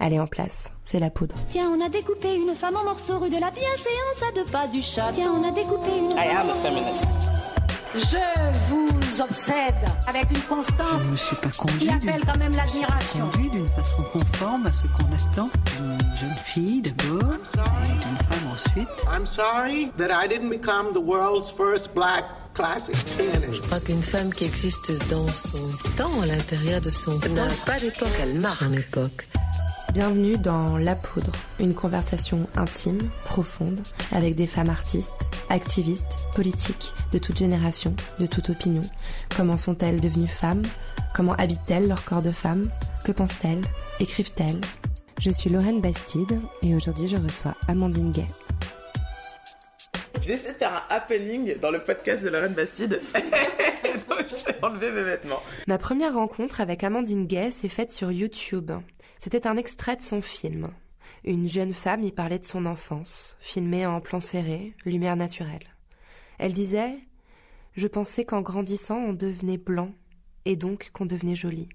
Elle est en place, c'est la poudre. Tiens, on a découpé une femme en morceaux rue de la bienséance à deux pas du chat. Tiens, on a découpé une I am a feminist. Je vous obsède avec une constance Je me suis pas qui appelle quand même l'admiration. conduit d'une façon conforme à ce qu'on attend d'une jeune fille d'abord et d'une femme ensuite. I'm sorry that I didn't become the world's first black. Je crois qu'une femme qui existe dans son temps, à l'intérieur de son temps, n'a pas d'époque, elle marque son époque. Bienvenue dans La Poudre, une conversation intime, profonde, avec des femmes artistes, activistes, politiques, de toute génération, de toute opinion. Comment sont-elles devenues femmes? Comment habitent-elles leur corps de femme? Que pensent-elles? Écrivent-elles? Je suis Lorraine Bastide et aujourd'hui je reçois Amandine Gay. J'ai essayé de faire un happening dans le podcast de Lorraine Bastide. Donc j'ai enlevé mes vêtements. Ma première rencontre avec Amandine Gay s'est faite sur YouTube. C'était un extrait de son film. Une jeune femme y parlait de son enfance, filmée en plan serré, lumière naturelle. Elle disait Je pensais qu'en grandissant on devenait blanc, et donc qu'on devenait joli.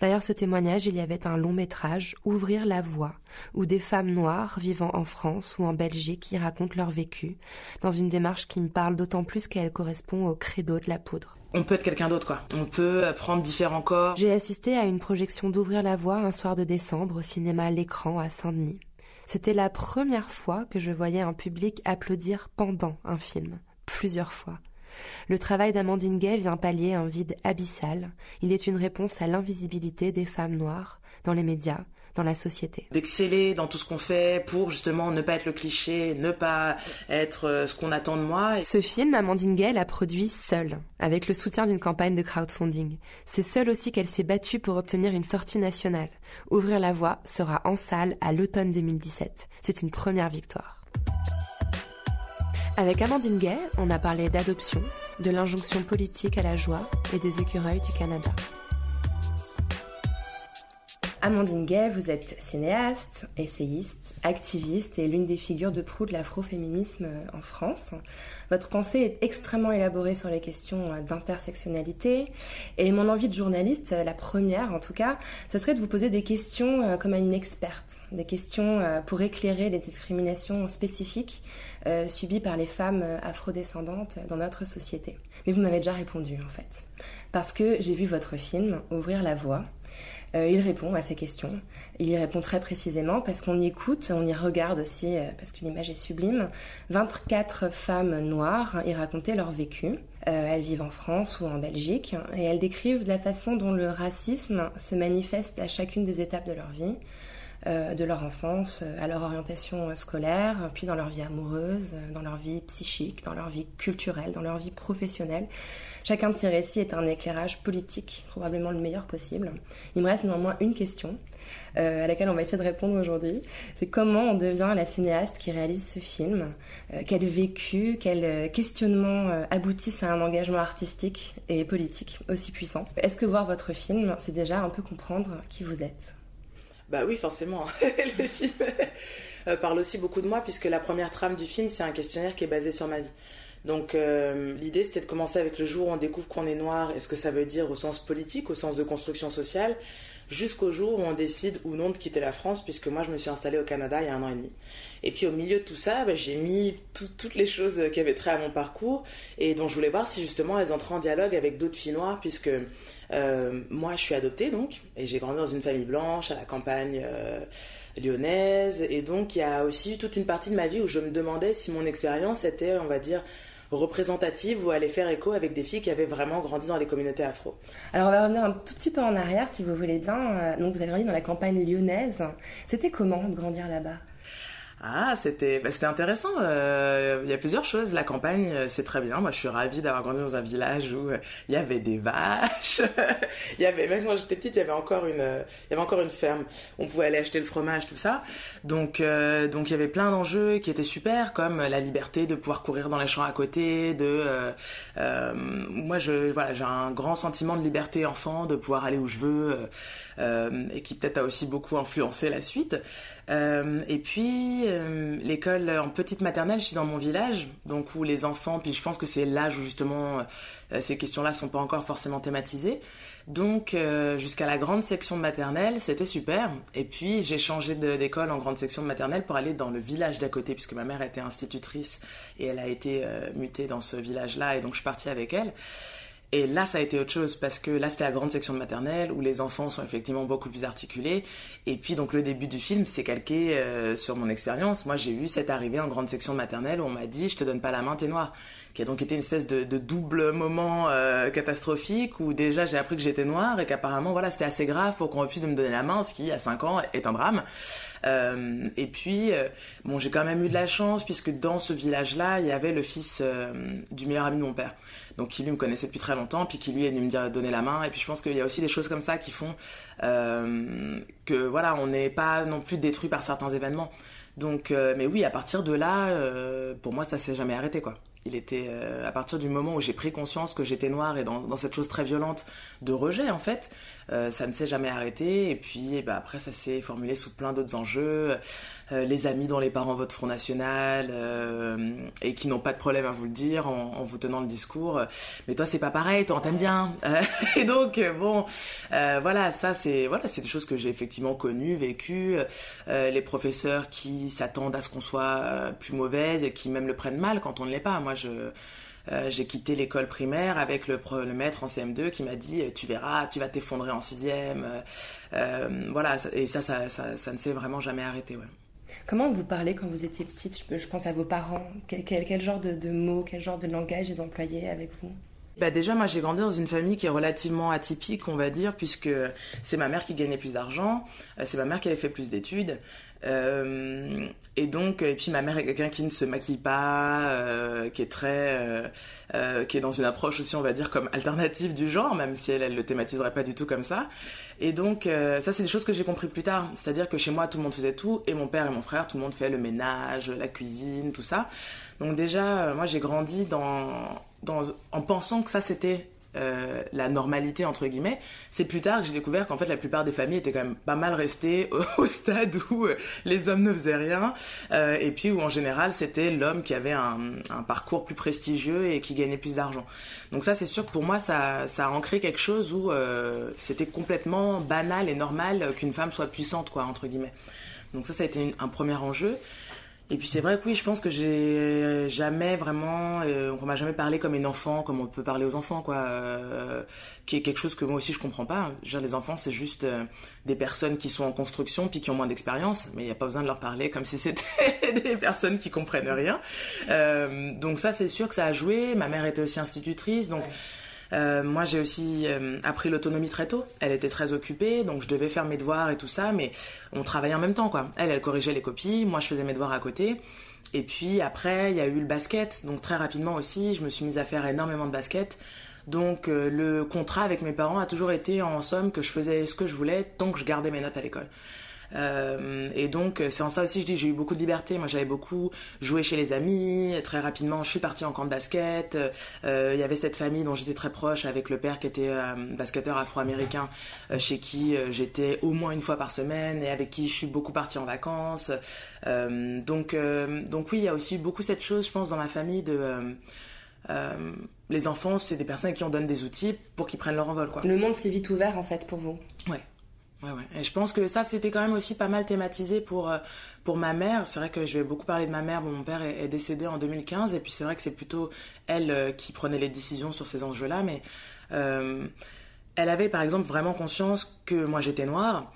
Derrière ce témoignage, il y avait un long métrage, Ouvrir la voie, où des femmes noires vivant en France ou en Belgique y racontent leur vécu, dans une démarche qui me parle d'autant plus qu'elle correspond au credo de la poudre. On peut être quelqu'un d'autre, quoi. On peut prendre différents corps. J'ai assisté à une projection d'Ouvrir la voie un soir de décembre au cinéma l'écran à Saint-Denis. C'était la première fois que je voyais un public applaudir pendant un film, plusieurs fois. Le travail d'Amandine Gay vient pallier un vide abyssal. Il est une réponse à l'invisibilité des femmes noires dans les médias, dans la société. D'exceller dans tout ce qu'on fait pour justement ne pas être le cliché, ne pas être euh, ce qu'on attend de moi. Ce film, Amandine Gay l'a produit seule, avec le soutien d'une campagne de crowdfunding. C'est seule aussi qu'elle s'est battue pour obtenir une sortie nationale. Ouvrir la voie sera en salle à l'automne 2017. C'est une première victoire. Avec Amandine Gay, on a parlé d'adoption, de l'injonction politique à la joie et des écureuils du Canada. Amandine Gay, vous êtes cinéaste, essayiste, activiste et l'une des figures de proue de l'afroféminisme en France. Votre pensée est extrêmement élaborée sur les questions d'intersectionnalité et mon envie de journaliste, la première en tout cas, ce serait de vous poser des questions euh, comme à une experte, des questions euh, pour éclairer les discriminations spécifiques euh, subies par les femmes euh, afrodescendantes dans notre société. Mais vous m'avez déjà répondu en fait, parce que j'ai vu votre film Ouvrir la voie. Euh, il répond à ces questions. Il y répond très précisément parce qu'on y écoute, on y regarde aussi, euh, parce que l'image est sublime. 24 femmes noires y racontaient leur vécu. Elles vivent en France ou en Belgique et elles décrivent la façon dont le racisme se manifeste à chacune des étapes de leur vie. Euh, de leur enfance euh, à leur orientation euh, scolaire, puis dans leur vie amoureuse, dans leur vie psychique, dans leur vie culturelle, dans leur vie professionnelle. Chacun de ces récits est un éclairage politique, probablement le meilleur possible. Il me reste néanmoins une question euh, à laquelle on va essayer de répondre aujourd'hui. C'est comment on devient la cinéaste qui réalise ce film? Euh, Quel vécu, quel questionnement euh, aboutissent à un engagement artistique et politique aussi puissant? Est-ce que voir votre film, c'est déjà un peu comprendre qui vous êtes? Bah oui, forcément. le film euh, parle aussi beaucoup de moi puisque la première trame du film, c'est un questionnaire qui est basé sur ma vie. Donc euh, l'idée, c'était de commencer avec le jour où on découvre qu'on est noir et ce que ça veut dire au sens politique, au sens de construction sociale, jusqu'au jour où on décide ou non de quitter la France, puisque moi je me suis installée au Canada il y a un an et demi. Et puis au milieu de tout ça, bah, j'ai mis tout- toutes les choses qui avaient trait à mon parcours et dont je voulais voir si justement elles entraient en dialogue avec d'autres filles noires, puisque euh, moi je suis adoptée donc, et j'ai grandi dans une famille blanche à la campagne euh, lyonnaise, et donc il y a aussi toute une partie de ma vie où je me demandais si mon expérience était, on va dire, représentative ou allait faire écho avec des filles qui avaient vraiment grandi dans les communautés afro. Alors on va revenir un tout petit peu en arrière si vous voulez bien. Euh, Donc vous avez grandi dans la campagne lyonnaise. C'était comment de grandir là-bas? Ah, c'était bah, c'était intéressant. Euh, Il y a plusieurs choses. La campagne, euh, c'est très bien. Moi, je suis ravie d'avoir grandi dans un village où euh, il y avait des vaches. Il y avait même quand j'étais petite, il y avait encore une il y avait encore une ferme. On pouvait aller acheter le fromage, tout ça. Donc euh, donc il y avait plein d'enjeux qui étaient super, comme la liberté de pouvoir courir dans les champs à côté. De euh, moi, je voilà, j'ai un grand sentiment de liberté enfant, de pouvoir aller où je veux, et qui peut-être a aussi beaucoup influencé la suite. Euh, et puis euh, l'école en petite maternelle, je suis dans mon village, donc où les enfants, puis je pense que c'est l'âge où justement euh, ces questions-là sont pas encore forcément thématisées. Donc euh, jusqu'à la grande section de maternelle, c'était super. Et puis j'ai changé d'école en grande section de maternelle pour aller dans le village d'à côté, puisque ma mère était institutrice et elle a été euh, mutée dans ce village-là, et donc je suis partie avec elle. Et là, ça a été autre chose parce que là, c'était la grande section de maternelle où les enfants sont effectivement beaucoup plus articulés. Et puis, donc, le début du film, c'est calqué euh, sur mon expérience. Moi, j'ai eu cette arrivée en grande section de maternelle où on m'a dit Je te donne pas la main, t'es noir. Qui a donc été une espèce de, de double moment euh, catastrophique où déjà j'ai appris que j'étais noire et qu'apparemment, voilà, c'était assez grave pour qu'on refuse de me donner la main, ce qui, à 5 ans, est un drame. Euh, et puis, euh, bon, j'ai quand même eu de la chance puisque dans ce village-là, il y avait le fils euh, du meilleur ami de mon père. Donc, qui lui me connaissait depuis très longtemps, puis qui lui est venu me dire donner la main. Et puis, je pense qu'il y a aussi des choses comme ça qui font euh, que, voilà, on n'est pas non plus détruit par certains événements. Donc, euh, mais oui, à partir de là, euh, pour moi, ça s'est jamais arrêté, quoi. Il était à partir du moment où j'ai pris conscience que j'étais noire et dans cette chose très violente de rejet en fait, euh, ça ne s'est jamais arrêté. Et puis ben, après ça s'est formulé sous plein d'autres enjeux, Euh, les amis dont les parents votent Front National euh, et qui n'ont pas de problème à vous le dire en, vous tenant le discours. Mais toi c'est pas pareil, toi on t'aime bien. Euh, et donc euh, bon, voilà ça c'est voilà des choses que j'ai effectivement connues, vécues. Les professeurs qui s'attendent à ce qu'on soit plus mauvaise et qui même le prennent mal quand on ne l'est pas. Moi, je, euh, j'ai quitté l'école primaire avec le, maître en CM2 qui m'a dit tu verras, tu vas t'effondrer en sixième. Euh, euh, voilà, et ça, ça, ça, ça ne s'est vraiment jamais arrêté. Ouais. Comment vous parlez quand vous étiez petite? Je, je pense à vos parents. Quel, quel- quel genre de, de mots, quel genre de langage ils employaient avec vous? Bah déjà, moi, j'ai grandi dans une famille qui est relativement atypique, on va dire, puisque c'est ma mère qui gagnait plus d'argent, euh, c'est ma mère qui avait fait plus d'études. Euh, et donc, et puis ma mère est quelqu'un qui ne se maquille pas, euh, qui est très, euh, qui est dans une approche aussi, on va dire, comme alternative du genre, même si elle, elle le thématiserait pas du tout comme ça. Et donc, ça, c'est des choses que j'ai compris plus tard. C'est-à-dire que chez moi, tout le monde faisait tout, et mon père et mon frère, tout le monde fait le ménage, la cuisine, tout ça. Donc déjà, moi, j'ai grandi dans, en pensant que ça, c'était euh, la normalité entre guillemets, c'est plus tard que j'ai découvert qu'en fait la plupart des familles étaient quand même pas mal restées au, stade où euh, les hommes ne faisaient rien euh, et puis où en général c'était l'homme qui avait un, parcours plus prestigieux et qui gagnait plus d'argent. Donc ça c'est sûr que pour moi ça, ça a ancré quelque chose où euh, c'était complètement banal et normal qu'une femme soit puissante quoi entre guillemets. Donc ça ça a été un premier enjeu. Et puis c'est vrai que oui, je pense que j'ai jamais vraiment, euh, on m'a jamais parlé comme une enfant, comme on peut parler aux enfants, quoi, euh, qui est quelque chose que moi aussi je comprends pas. Je veux dire, les enfants, c'est juste euh, des personnes qui sont en construction puis qui ont moins d'expérience, mais il n'y a pas besoin de leur parler comme si c'était des personnes qui comprennent rien. Euh, donc ça, c'est sûr que ça a joué. Ma mère était aussi institutrice, donc. Euh, moi, j'ai aussi euh, appris l'autonomie très tôt. Elle était très occupée, donc je devais faire mes devoirs et tout ça, mais on travaillait en même temps, quoi. Elle, elle corrigeait les copies, moi, je faisais mes devoirs à côté. Et puis après, il y a eu le basket, donc très rapidement aussi, je me suis mise à faire énormément de basket. Donc euh, le contrat avec mes parents a toujours été en somme que je faisais ce que je voulais tant que je gardais mes notes à l'école. Euh, et donc c'est en ça aussi je dis j'ai eu beaucoup de liberté. Moi j'avais beaucoup joué chez les amis. Très rapidement je suis partie en camp de basket. Euh, Il y avait cette famille dont j'étais très proche avec le père qui était euh, basketteur afro-américain euh, chez qui euh, j'étais au moins une fois par semaine et avec qui je suis beaucoup partie en vacances. Euh, donc euh, donc oui il y a aussi beaucoup cette chose je pense dans ma famille de euh, euh, les enfants, c'est des personnes à qui on donne des outils pour qu'ils prennent leur envol, quoi. Le monde s'est vite ouvert en fait pour vous. Ouais. Ouais, ouais. Et je pense que ça, c'était quand même aussi pas mal thématisé pour, euh, pour ma mère. C'est vrai que je vais beaucoup parler de ma mère. Bon, mon père est, décédé en 2015, et puis c'est vrai que c'est plutôt elle euh, qui prenait les décisions sur ces enjeux-là, mais euh, elle avait par exemple vraiment conscience que moi j'étais noire.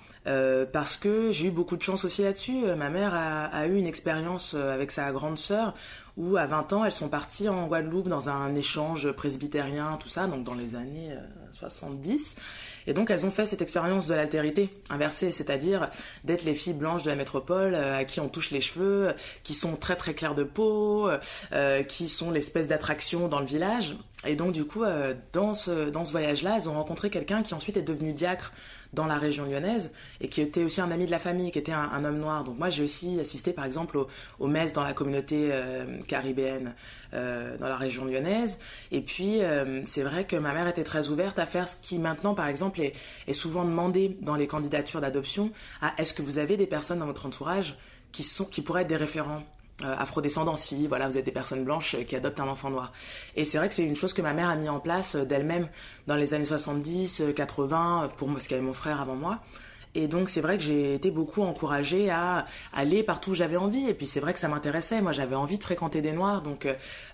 Parce que j'ai eu beaucoup de chance aussi là-dessus. Ma mère a, eu une expérience avec sa grande sœur où à 20 ans elles sont parties en Guadeloupe dans un échange presbytérien, tout ça, donc dans les années euh, 70. Et donc elles ont fait cette expérience de l'altérité inversée, c'est-à-dire d'être les filles blanches de la métropole euh, à qui on touche les cheveux, qui sont très très claires de peau, euh, qui sont l'espèce d'attraction dans le village. Et donc du coup, euh, dans ce, dans ce voyage-là, elles ont rencontré quelqu'un qui ensuite est devenu diacre dans la région lyonnaise et qui était aussi un ami de la famille, qui était un, homme noir. Donc moi j'ai aussi assisté par exemple aux, aux messes dans la communauté euh, caribéenne euh, dans la région lyonnaise. Et puis euh, c'est vrai que ma mère était très ouverte à faire ce qui maintenant par exemple est, est souvent demandé dans les candidatures d'adoption, à est-ce que vous avez des personnes dans votre entourage qui, sont, qui pourraient être des référents afrodescendants si voilà vous êtes des personnes blanches qui adoptent un enfant noir et c'est vrai que c'est une chose que ma mère a mis en place d'elle-même dans les années 70 80 pour moi parce qu'il y avait mon frère avant moi et donc c'est vrai que j'ai été beaucoup encouragée à aller partout où j'avais envie. Et puis c'est vrai que ça m'intéressait. Moi j'avais envie de fréquenter des noirs, donc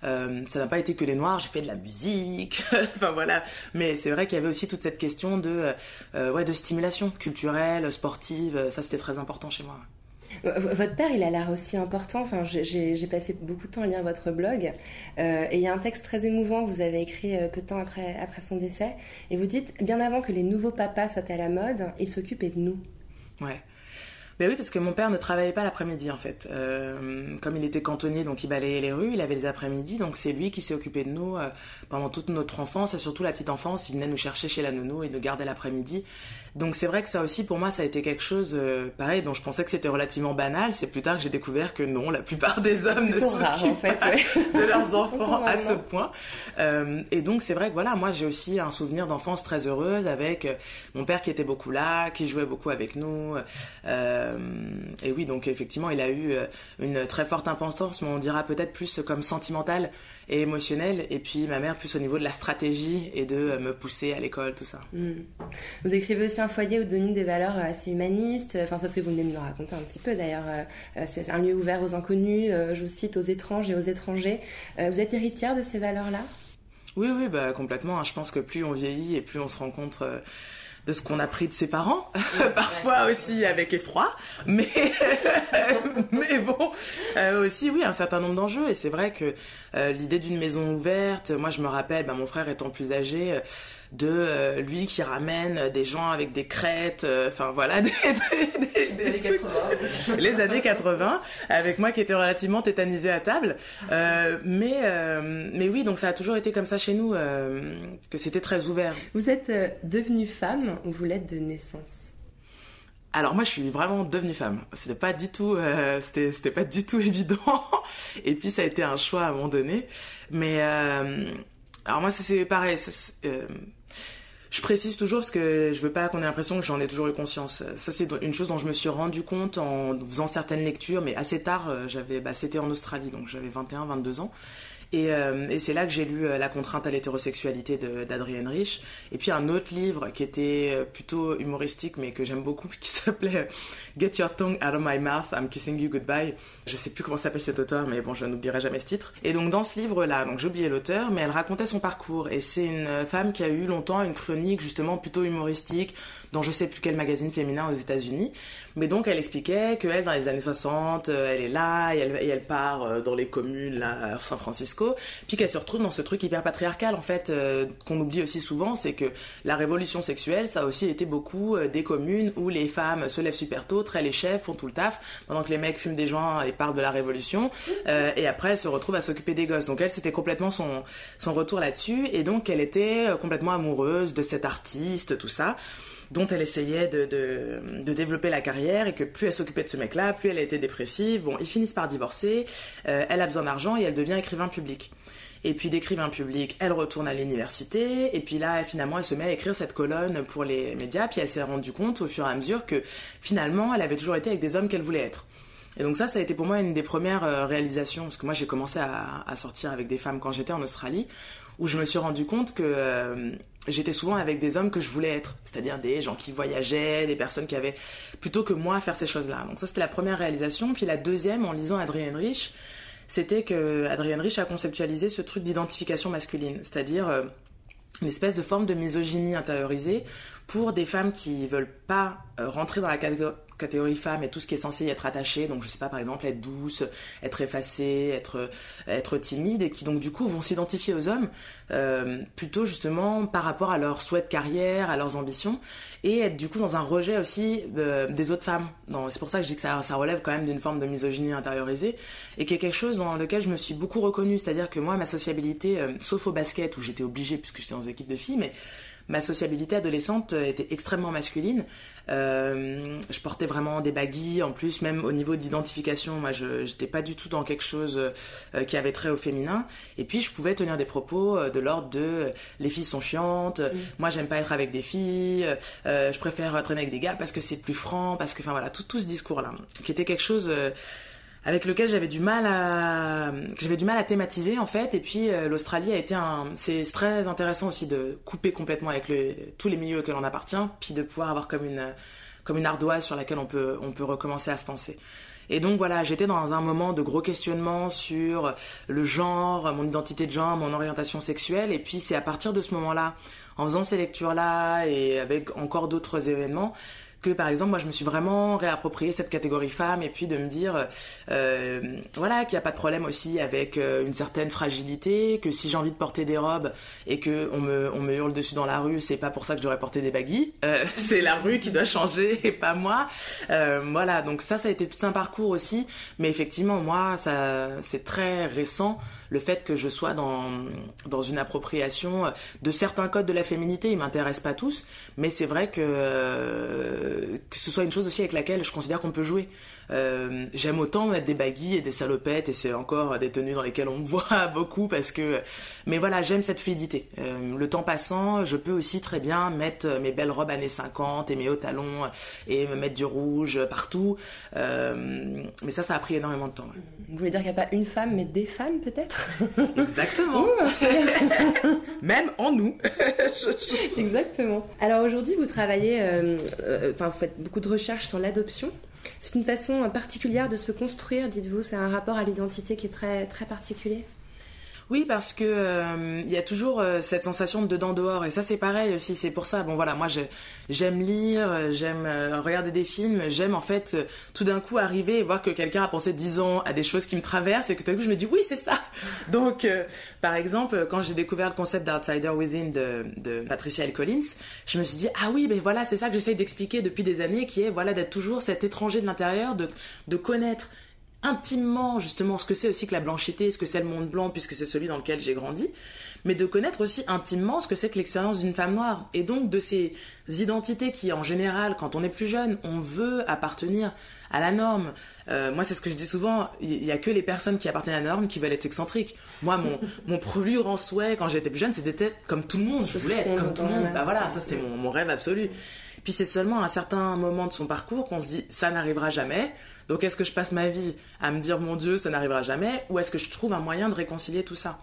euh, ça n'a pas été que les noirs. J'ai fait de la musique, enfin voilà. Mais c'est vrai qu'il y avait aussi toute cette question de euh, ouais de stimulation culturelle, sportive. Ça c'était très important chez moi. Votre père, il a l'air aussi important. Enfin, j'ai passé beaucoup de temps à lire votre blog. Euh, et il y a un texte très émouvant que vous avez écrit euh, peu de temps après, après son décès. Et vous dites Bien avant que les nouveaux papas soient à la mode, il s'occupait de nous. Ouais. Ben oui, parce que mon père ne travaillait pas l'après-midi en fait. Euh, comme il était cantonnier, donc il balayait les rues, il avait les après-midi, donc c'est lui qui s'est occupé de nous pendant toute notre enfance et surtout la petite enfance. Il venait nous chercher chez la nounou et nous gardait l'après-midi. Donc c'est vrai que ça aussi pour moi ça a été quelque chose euh, pareil dont je pensais que c'était relativement banal. C'est plus tard que j'ai découvert que non, la plupart des hommes ne s'occupent fait, pas de leurs enfants à ce point. Euh, et donc c'est vrai que voilà, moi j'ai aussi un souvenir d'enfance très heureuse avec euh, mon père qui était beaucoup là, qui jouait beaucoup avec nous. Euh, euh, et oui, donc effectivement, il a eu euh, une très forte importance, mais on dira peut-être plus comme sentimentale et émotionnelle. Et puis ma mère plus au niveau de la stratégie et de euh, me pousser à l'école, tout ça. Hmm. Vous écrivez aussi un foyer où dominent des valeurs assez humanistes. Enfin, c'est ce que vous venez de nous raconter un petit peu d'ailleurs. C'est un lieu ouvert aux inconnus, je vous cite, aux étranges et aux étrangers. Vous êtes héritière de ces valeurs-là? Oui, oui, bah, complètement. Je pense que plus on vieillit et plus on se rencontre de ce qu'on a pris de ses parents, parfois aussi avec effroi, mais mais bon, euh, aussi oui un certain nombre d'enjeux et c'est vrai que euh, l'idée d'une maison ouverte, moi je me rappelle, ben, mon frère étant plus âgé. Euh, de euh, lui qui ramène des gens avec des crêtes, euh, enfin voilà, des, des, années 80. les années 80, avec moi qui était relativement tétanisée à table. Euh, mais, mais oui, donc ça a toujours été comme ça chez nous, que c'était très ouvert. Vous êtes devenue femme ou vous l'êtes de naissance? Alors moi je suis vraiment devenue femme. C'était pas du tout, c'était c'était pas du tout évident. Et puis ça a été un choix à un moment donné. Mais alors moi c'est pareil. Je précise toujours parce que je veux pas qu'on ait l'impression que j'en ai toujours eu conscience. Ça, c'est une chose dont je me suis rendu compte en faisant certaines lectures, mais assez tard. Euh, j'avais, bah, c'était en Australie, donc j'avais 21, 22 ans. Et, euh, et c'est là que j'ai lu euh, La contrainte à l'hétérosexualité d'Adrienne Rich. Et puis un autre livre qui était euh, plutôt humoristique, mais que j'aime beaucoup, qui s'appelait Get Your Tongue Out of My Mouth, I'm Kissing You Goodbye. Je sais plus comment s'appelle cet auteur, mais bon, je n'oublierai jamais ce titre. Et donc dans ce livre-là, donc j'ai oublié l'auteur, mais elle racontait son parcours. Et c'est une femme qui a eu longtemps une chronique justement plutôt humoristique dans je sais plus quel magazine féminin aux États-Unis. Mais donc elle expliquait qu'elle, dans les années 60, elle est là et elle, et elle part dans les communes, là, à San Francisco puis qu'elle se retrouve dans ce truc hyper patriarcal en fait euh, qu'on oublie aussi souvent, c'est que la révolution sexuelle, ça a aussi été beaucoup euh, des communes où les femmes se lèvent super tôt, très les chefs, font tout le taf, pendant que les mecs fument des joints et parlent de la révolution, euh, et après elle se retrouve à s'occuper des gosses. Donc elle, c'était complètement son son retour là-dessus, et donc elle était complètement amoureuse de cet artiste, tout ça dont elle essayait de, de, de, développer la carrière et que plus elle s'occupait de ce mec-là, plus elle était dépressive. Bon, ils finissent par divorcer, euh, elle a besoin d'argent et elle devient écrivain public. Et puis d'écrivain public, elle retourne à l'université. Et puis là, finalement, elle se met à écrire cette colonne pour les médias. Puis elle s'est rendue compte au fur et à mesure que finalement, elle avait toujours été avec des hommes qu'elle voulait être. Et donc ça, ça a été pour moi une des premières euh, réalisations, parce que moi j'ai commencé à, à, sortir avec des femmes quand j'étais en Australie, où je me suis rendu compte que euh, j'étais souvent avec des hommes que je voulais être, c'est-à-dire des gens qui voyageaient, des personnes qui avaient plutôt que moi à faire ces choses-là. Donc ça c'était la première réalisation. Puis la deuxième, en lisant Adrienne Rich, c'était que Adrienne Rich a conceptualisé ce truc d'identification masculine, c'est-à-dire euh, une espèce de forme de misogynie intériorisée pour des femmes qui veulent pas euh, rentrer dans la catégorie femme et tout ce qui est censé y être attaché, donc je sais pas par exemple être douce, être effacée, être timide et qui donc du coup vont s'identifier aux hommes euh, plutôt justement par rapport à leur souhait de carrière, à leurs ambitions et être du coup dans un rejet aussi euh, des autres femmes. C'est pour ça que je dis que ça, ça relève quand même d'une forme de misogynie intériorisée et qui est quelque chose dans lequel je me suis beaucoup reconnue, c'est-à-dire que moi ma sociabilité, euh, sauf au basket où j'étais obligée puisque j'étais dans une équipe de filles, mais ma sociabilité adolescente était extrêmement masculine. Euh, je portais vraiment des baguilles, en plus, même au niveau d'identification, moi, je n'étais pas du tout dans quelque chose euh, qui avait trait au féminin. Et puis, je pouvais tenir des propos euh, de l'ordre de les filles sont chiantes, moi, j'aime pas être avec des filles, je préfère traîner avec des gars parce que c'est plus franc, parce que, enfin voilà, tout, tout ce discours-là, qui était quelque chose avec lequel j'avais du mal à j'avais du mal à thématiser en fait et puis euh, l'Australie a été un c'est très intéressant aussi de couper complètement avec le, tous les milieux auxquels on appartient puis de pouvoir avoir comme une comme une ardoise sur laquelle on peut on peut recommencer à se penser et donc voilà, j'étais dans un moment de gros questionnement sur le genre, mon identité de genre, mon orientation sexuelle. Et puis c'est à partir de ce moment-là, en faisant ces lectures-là et avec encore d'autres événements, que par exemple moi je me suis vraiment réapproprié cette catégorie femme et puis de me dire euh, voilà qu'il n'y a pas de problème aussi avec euh, une certaine fragilité que si j'ai envie de porter des robes et que on me, hurle dessus dans la rue c'est pas pour ça que je devrais porter des baguilles euh, c'est la rue qui doit changer et pas moi. Voilà donc ça ça a été tout un parcours aussi. Mais effectivement moi ça c'est très récent le fait que je sois dans, dans une appropriation de certains codes de la féminité, ils m'intéressent pas tous, mais c'est vrai que, euh, que ce soit une chose aussi avec laquelle je considère qu'on peut jouer. Euh, j'aime autant mettre des baguilles et des salopettes et c'est encore des tenues dans lesquelles on me voit beaucoup parce que mais voilà j'aime cette fluidité. Euh, le temps passant je peux aussi très bien mettre mes belles robes années 50 et mes hauts talons et me mettre du rouge partout. Mais ça ça a pris énormément de temps vous voulez dire qu'il n'y a pas une femme mais des femmes peut-être exactement. Même en nous. Exactement. Alors aujourd'hui vous travaillez enfin vous faites beaucoup de recherches sur l'adoption c'est une façon particulière de se construire, dites-vous. C'est un rapport à l'identité qui est très, très particulier. Oui, parce que il euh, y a toujours euh, cette sensation de dedans dehors, et ça c'est pareil aussi. C'est pour ça. Bon voilà, moi j'aime lire, j'aime euh, regarder des films, j'aime en fait tout d'un coup arriver et voir que quelqu'un a pensé dix ans à des choses qui me traversent, et que tout d'un coup je me dis oui c'est ça. Donc par exemple, quand j'ai découvert le concept d'Outsider Within de, Patricia L. Collins, je me suis dit ah oui, mais voilà c'est ça que j'essaye d'expliquer depuis des années, qui est voilà d'être toujours cet étranger de l'intérieur, de de connaître intimement justement ce que c'est aussi que la blanchité, ce que c'est le monde blanc puisque c'est celui dans lequel j'ai grandi, mais de connaître aussi intimement ce que c'est que l'expérience d'une femme noire et donc de ces identités qui en général quand on est plus jeune on veut appartenir à la norme. Euh, moi c'est ce que je dis souvent, il y, a que les personnes qui appartiennent à la norme qui veulent être excentriques. Moi mon mon plus grand souhait quand j'étais plus jeune c'était d'être comme tout le monde, je voulais être comme tout le monde. Bah voilà, ça c'était mon, mon rêve absolu. Puis c'est seulement à un certain moment de son parcours qu'on se dit ça n'arrivera jamais donc est-ce que je passe ma vie à me dire mon Dieu, ça n'arrivera jamais, ou est-ce que je trouve un moyen de réconcilier tout ça?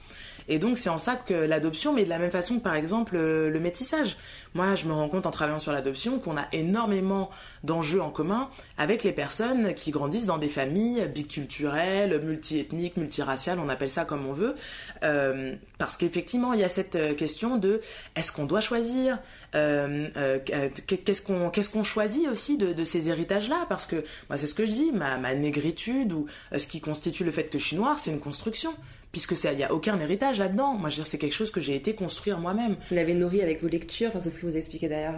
Et donc c'est en ça que l'adoption, mais de la même façon que par exemple le, métissage. Moi, je me rends compte en travaillant sur l'adoption qu'on a énormément d'enjeux en commun avec les personnes qui grandissent dans des familles biculturelles, multiethniques, multiraciales, on appelle ça comme on veut, euh, parce qu'effectivement il y a cette question de est-ce qu'on doit choisir euh, euh, qu'est-ce qu'on choisit aussi de, ces héritages-là? Parce que moi, c'est ce que je dis, ma, ma négritude ou euh, ce qui constitue le fait que je suis noire, c'est une construction puisque il n'y a aucun héritage là-dedans. Moi, je veux dire, c'est quelque chose que j'ai été construire moi-même. Vous l'avez nourri avec vos lectures, enfin, c'est ce que vous expliquez d'ailleurs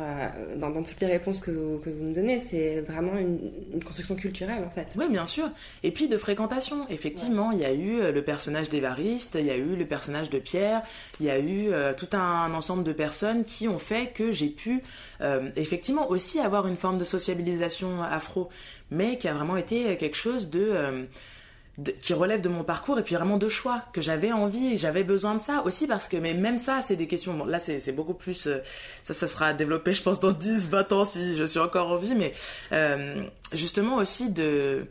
dans, toutes les réponses que vous, que vous me donnez. C'est vraiment une, construction culturelle, en fait. Oui, bien sûr. Et puis de fréquentation. Effectivement, il y a eu le personnage d'Évariste, il y a eu le personnage de Pierre, il y a eu tout un ensemble de personnes qui ont fait que j'ai pu euh, effectivement aussi avoir une forme de sociabilisation afro, mais qui a vraiment été quelque chose euh, qui relève de mon parcours et puis vraiment de choix que j'avais envie j'avais besoin de ça aussi parce que mais même ça c'est des questions bon, là c'est beaucoup plus euh, ça ça sera développé je pense dans 10 20 ans si je suis encore en vie mais justement aussi de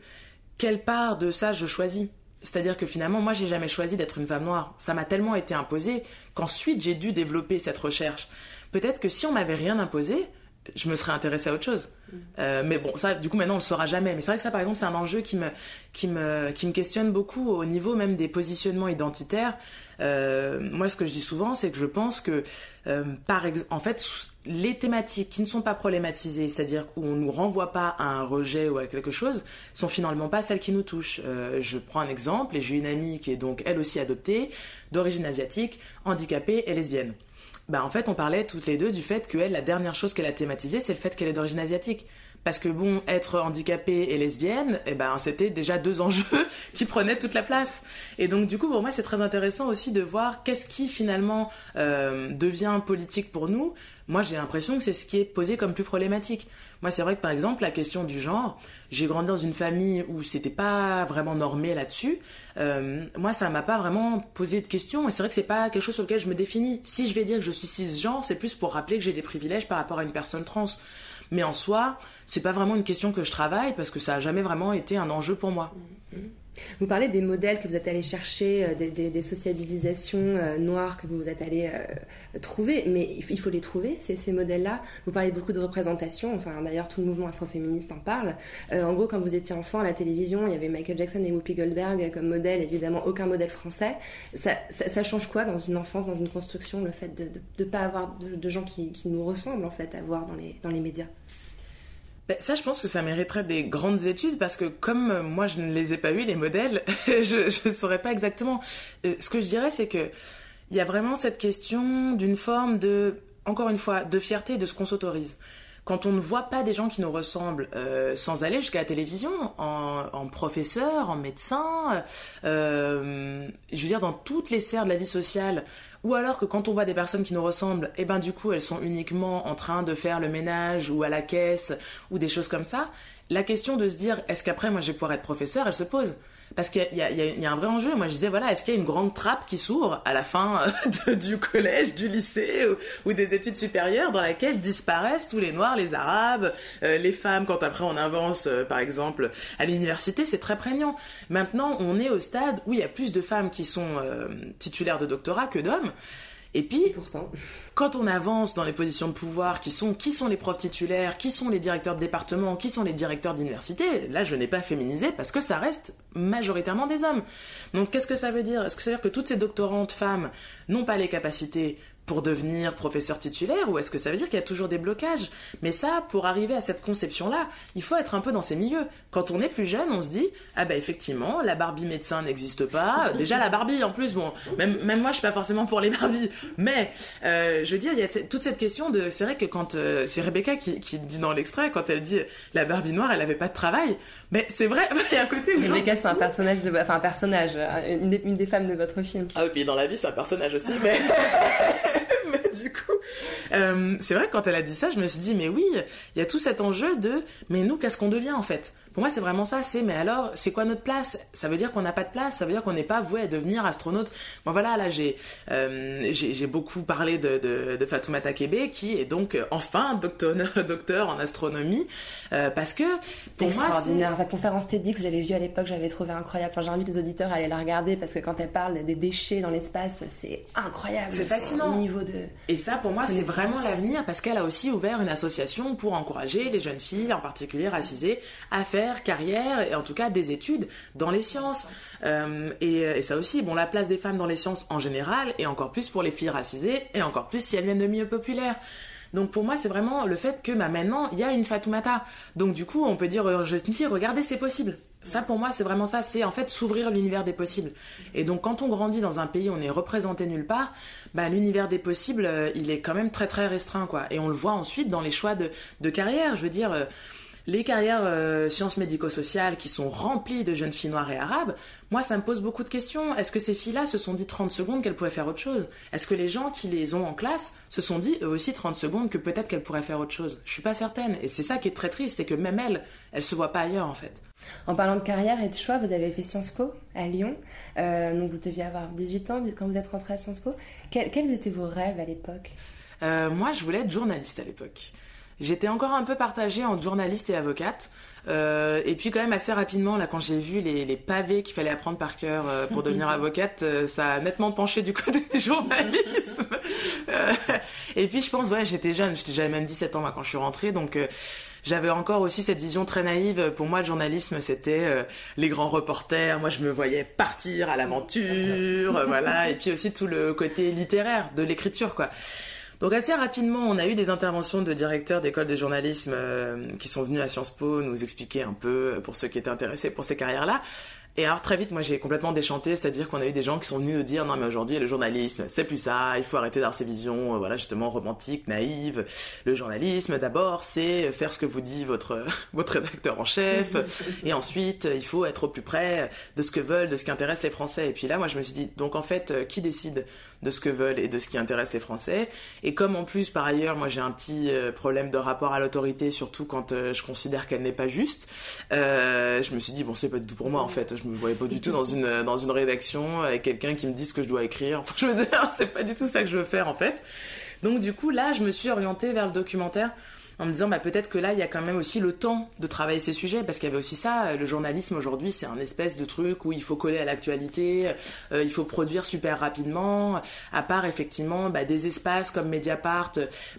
quelle part de ça je choisis c'est-à-dire que finalement, moi, j'ai jamais choisi d'être une femme noire. Ça m'a tellement été imposé qu'ensuite j'ai dû développer cette recherche. Peut-être que si on m'avait rien imposé, je me serais intéressée à autre chose. Euh, mais bon, ça, du coup, maintenant, on le saura jamais. Mais c'est vrai que ça, par exemple, c'est un enjeu qui me, qui me, qui me questionne beaucoup au niveau même des positionnements identitaires. Euh, moi, ce que je dis souvent, c'est que je pense que, euh, par en fait, les thématiques qui ne sont pas problématisées, c'est-à-dire où on nous renvoie pas à un rejet ou à quelque chose, sont finalement pas celles qui nous touchent. je prends un exemple, et j'ai une amie qui est donc elle aussi adoptée, d'origine asiatique, handicapée et lesbienne bah en fait on parlait toutes les deux du fait que elle la dernière chose qu'elle a thématisé c'est le fait qu'elle est d'origine asiatique parce que bon, être handicapée et lesbienne, eh ben, c'était déjà deux enjeux qui prenaient toute la place. Et donc, du coup, pour moi, c'est très intéressant aussi de voir qu'est-ce qui finalement euh, devient politique pour nous. Moi, j'ai l'impression que c'est ce qui est posé comme plus problématique. Moi, c'est vrai que par exemple, la question du genre, j'ai grandi dans une famille où c'était pas vraiment normé là-dessus. Euh, moi, ça m'a pas vraiment posé de questions et c'est vrai que c'est pas quelque chose sur lequel je me définis. Si je vais dire que je suis cisgenre, c'est plus pour rappeler que j'ai des privilèges par rapport à une personne trans. Mais en soi, c'est pas vraiment une question que je travaille parce que ça a jamais vraiment été un enjeu pour moi. Vous parlez des modèles que vous êtes allé chercher, euh, des, sociabilisations euh, noires que vous êtes allé euh, trouver, mais il faut les trouver, ces, ces modèles-là. Vous parlez beaucoup de représentation, enfin d'ailleurs tout le mouvement afroféministe en parle. En gros, quand vous étiez enfant à la télévision, il y avait Michael Jackson et Whoopi Goldberg comme modèle, évidemment aucun modèle français. Ça, change quoi dans une enfance, dans une construction, le fait de ne pas avoir de, de gens qui, qui, nous ressemblent en fait à voir dans les, dans les médias? Ben, ça, je pense que ça mériterait des grandes études parce que comme euh, moi, je ne les ai pas eu les modèles, je ne saurais pas exactement. Euh, ce que je dirais, c'est que il y a vraiment cette question d'une forme de, encore une fois, de fierté de ce qu'on s'autorise. Quand on ne voit pas des gens qui nous ressemblent, euh, sans aller jusqu'à la télévision, en, professeur, en médecin, je veux dire dans toutes les sphères de la vie sociale, ou alors que quand on voit des personnes qui nous ressemblent, et eh ben du coup elles sont uniquement en train de faire le ménage ou à la caisse ou des choses comme ça, la question de se dire est-ce qu'après moi je vais pouvoir être professeur, elle se pose. Parce qu'il y, a un vrai enjeu. Moi, je disais, voilà, est-ce qu'il y a une grande trappe qui s'ouvre à la fin de, du collège, du lycée ou, des études supérieures dans laquelle disparaissent tous les Noirs, les Arabes, euh, les femmes, quand après on avance, euh, par exemple, à l'université, c'est très prégnant. Maintenant, on est au stade où il y a plus de femmes qui sont euh, titulaires de doctorat que d'hommes. Et puis, pourtant. Quand on avance dans les positions de pouvoir, qui sont, qui sont les profs titulaires, qui sont les directeurs de département, qui sont les directeurs d'université, là je n'ai pas féminisé parce que ça reste majoritairement des hommes. Donc qu'est-ce que ça veut dire? Est-ce que ça veut dire que toutes ces doctorantes femmes n'ont pas les capacités pour devenir professeur titulaire ou est-ce que ça veut dire qu'il y a toujours des blocages? Mais ça, pour arriver à cette conception-là, il faut être un peu dans ces milieux. Quand on est plus jeune, on se dit ah bah effectivement, la Barbie médecin n'existe pas. Déjà la Barbie, en plus, bon, même même moi je suis pas forcément pour les Barbies, mais euh, je veux dire, il y a toute cette question de, c'est vrai que quand euh, c'est Rebecca qui, qui dit dans l'extrait quand elle dit la Barbie noire, elle avait pas de travail, mais c'est vrai, il y a un côté où Rebecca c'est un personnage de, enfin un personnage, une des, une des femmes de votre film. Ah oui, puis dans la vie c'est un personnage aussi, mais mais du coup, euh, c'est vrai que quand elle a dit ça, je me suis dit, mais oui, il y a tout cet enjeu de, mais nous, qu'est-ce qu'on devient en fait? Pour moi, c'est vraiment ça, c'est, mais alors, c'est quoi notre place? Ça veut dire qu'on n'a pas de place, ça veut dire qu'on n'est pas voué à devenir astronaute. Bon voilà, là, j'ai euh, j'ai beaucoup parlé de, de, de Fatoumata Kebe, qui est donc euh, enfin docteur, docteur en astronomie, euh, parce que pour Extraordinaire. moi... Sa conférence TEDx, j'avais vu à l'époque, j'avais trouvé incroyable. Enfin, j'invite les auditeurs à aller la regarder, parce que quand elle parle des déchets dans l'espace, c'est incroyable. C'est fascinant. Au niveau de... Et ça, pour moi, c'est vraiment l'avenir parce qu'elle a aussi ouvert une association pour encourager les jeunes filles, en particulier racisées, à faire carrière et en tout cas des études dans les sciences. Euh, et, et, ça aussi, bon, la place des femmes dans les sciences en général et encore plus pour les filles racisées et encore plus si elles viennent de milieux populaires. Donc pour moi, c'est vraiment le fait que bah, maintenant, il y a une Fatoumata. Donc du coup, on peut dire aux jeunes filles, regardez, c'est possible. Ça, pour moi, c'est vraiment ça. C'est en fait s'ouvrir l'univers des possibles. Et donc, quand on grandit dans un pays on est représenté nulle part, bah, l'univers des possibles, euh, il est quand même très très restreint, quoi. Et on le voit ensuite dans les choix de, de carrière. Je veux dire. Euh, les carrières euh, sciences médico-sociales qui sont remplies de jeunes filles noires et arabes, moi ça me pose beaucoup de questions. Est-ce que ces filles-là se sont dit 30 secondes qu'elles pouvaient faire autre chose? Est-ce que les gens qui les ont en classe se sont dit eux aussi 30 secondes que peut-être qu'elles pourraient faire autre chose? Je suis pas certaine. Et c'est ça qui est très triste, c'est que même elles, elles se voient pas ailleurs en fait. En parlant de carrière et de choix, vous avez fait Sciences Po à Lyon. Euh, donc vous deviez avoir 18 ans quand vous êtes rentré à Sciences Po. Quels, quels étaient vos rêves à l'époque? Euh, Moi je voulais être journaliste à l'époque. J'étais encore un peu partagée entre journaliste et avocate. Euh, et puis quand même assez rapidement, là, quand j'ai vu les, les pavés qu'il fallait apprendre par cœur euh, pour devenir avocate, euh, ça a nettement penché du côté du journalisme. et puis je pense, ouais, j'étais jeune, j'étais j'avais même 17 ans moi, quand je suis rentrée, donc j'avais encore aussi cette vision très naïve. Pour moi, le journalisme, c'était euh, les grands reporters. Moi, je me voyais partir à l'aventure, voilà. Et puis aussi tout le côté littéraire de l'écriture, quoi. Donc assez rapidement, on a eu des interventions de directeurs d'écoles de journalisme euh, qui sont venus à Sciences Po nous expliquer un peu, pour ceux qui étaient intéressés pour ces carrières-là. Et alors très vite, moi j'ai complètement déchanté, c'est-à-dire qu'on a eu des gens qui sont venus nous dire non mais aujourd'hui le journalisme c'est plus ça, il faut arrêter d'avoir ces visions, euh, voilà justement romantiques, naïves. Le journalisme d'abord c'est faire ce que vous dit votre votre rédacteur en chef, et ensuite il faut être au plus près de ce que veulent, de ce qui intéresse les Français. Et puis là moi je me suis dit donc en fait euh, qui décide de ce que veulent et de ce qui intéresse les Français? Et comme en plus par ailleurs moi j'ai un petit euh, problème de rapport à l'autorité, surtout quand je considère qu'elle n'est pas juste, je me suis dit bon c'est pas du tout pour moi en fait. Je me voyais pas du tout dans une dans une rédaction avec quelqu'un qui me dit ce que je dois écrire. Enfin, je veux dire, c'est pas du tout ça que je veux faire en fait. Donc du coup, là, je me suis orientée vers le documentaire en me disant bah peut-être que là il y a quand même aussi le temps de travailler ces sujets parce qu'il y avait aussi ça le journalisme aujourd'hui c'est un espèce de truc où il faut coller à l'actualité euh, il faut produire super rapidement à part effectivement bah, des espaces comme Mediapart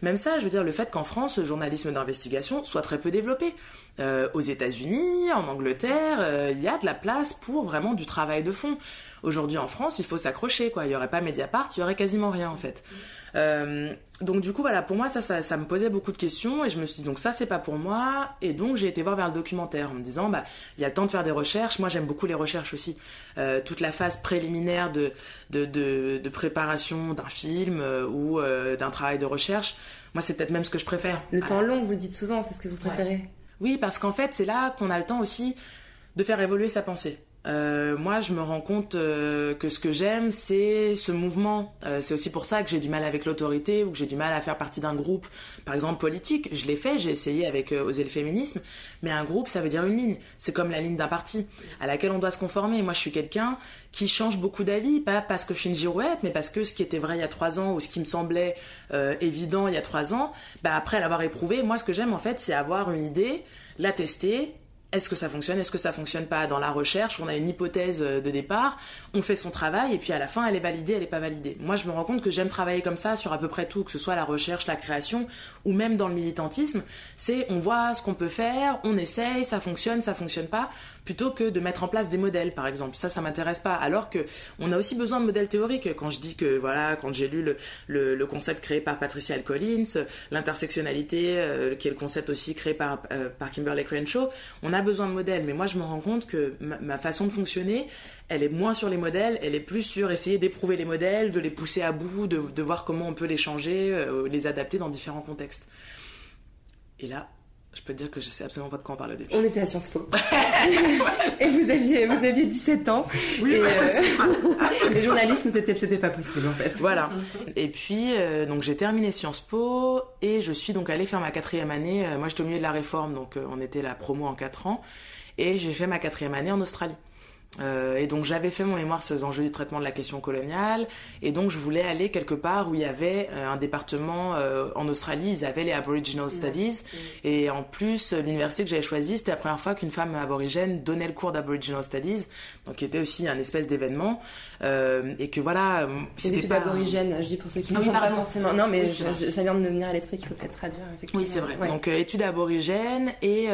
même ça je veux dire le fait qu'en France le journalisme d'investigation soit très peu développé euh, aux États-Unis, en Angleterre, euh, il y a de la place pour vraiment du travail de fond. Aujourd'hui en France, il faut s'accrocher, quoi. Il y aurait pas Mediapart, il y aurait quasiment rien en fait. Euh, donc du coup voilà, pour moi ça, ça, me posait beaucoup de questions et je me suis dit donc ça c'est pas pour moi et donc j'ai été voir vers le documentaire en me disant bah il y a le temps de faire des recherches. Moi j'aime beaucoup les recherches aussi. toute la phase préliminaire de de, de, préparation d'un film ou d'un travail de recherche. Moi c'est peut-être même ce que je préfère. Le temps long, vous le dites souvent, c'est ce que vous préférez. Oui, parce qu'en fait, c'est là qu'on a le temps aussi de faire évoluer sa pensée. Euh, moi, je me rends compte euh, que ce que j'aime, c'est ce mouvement. Euh, c'est aussi pour ça que j'ai du mal avec l'autorité ou que j'ai du mal à faire partie d'un groupe, par exemple politique. Je l'ai fait, j'ai essayé avec Oser le féminisme, mais un groupe, ça veut dire une ligne. C'est comme la ligne d'un parti à laquelle on doit se conformer. Moi, je suis quelqu'un qui change beaucoup d'avis, pas parce que je suis une girouette, mais parce que ce qui était vrai il y a trois ans ou ce qui me semblait évident il y a trois ans, bah, après l'avoir éprouvé, moi, ce que j'aime en fait, c'est avoir une idée, la tester est-ce que ça fonctionne Est-ce que ça fonctionne pas Dans la recherche, on a une hypothèse euh, de départ, on fait son travail et puis à la fin, elle est validée, elle est pas validée. Moi, je me rends compte que j'aime travailler comme ça sur à peu près tout, que ce soit la recherche, la création ou même dans le militantisme. C'est on voit ce qu'on peut faire, on essaye, ça fonctionne, ça fonctionne pas plutôt que de mettre en place des modèles, par exemple. Ça, ça m'intéresse pas. Alors que on a aussi besoin de modèles théoriques. Quand je dis que, voilà, quand j'ai lu le, le, concept créé par Patricia L. Collins, l'intersectionnalité, euh, qui est le concept aussi créé par, euh, par Kimberly Crenshaw, on a besoin de modèles. Mais moi, je me rends compte que ma, façon de fonctionner, elle est moins sur les modèles, elle est plus sur essayer d'éprouver les modèles, de les pousser à bout, de, de voir comment on peut les changer, euh, les adapter dans différents contextes. Et là, je peux te dire que je sais absolument pas de quoi on parle au début. On était à Sciences Po. et vous aviez, vous aviez 17 ans. Oui, et, euh, le journalisme, c'était, c'était pas possible en fait. Voilà. Et puis, euh, donc j'ai terminé Sciences Po et je suis donc allée faire ma quatrième année. Euh, moi, j'étais au milieu de la réforme, donc on était la promo en 4 ans. Et j'ai fait ma quatrième année en Australie. Euh, et donc j'avais fait mon mémoire sur les enjeux du traitement de la question coloniale. Et donc je voulais aller quelque part où il y avait euh, un département euh, en Australie. Ils avaient les Aboriginal Studies. Et en plus l'université que j'avais choisie c'était la première fois qu'une femme aborigène donnait le cours d'Aboriginal Studies donc qui était aussi un espèce d'événement. Et que voilà c'était pas aborigène je dis pour ceux qui ne pas forcément non mais ça vient de me venir à l'esprit qu'il faut peut-être traduire effectivement. oui c'est vrai. Donc études aborigènes et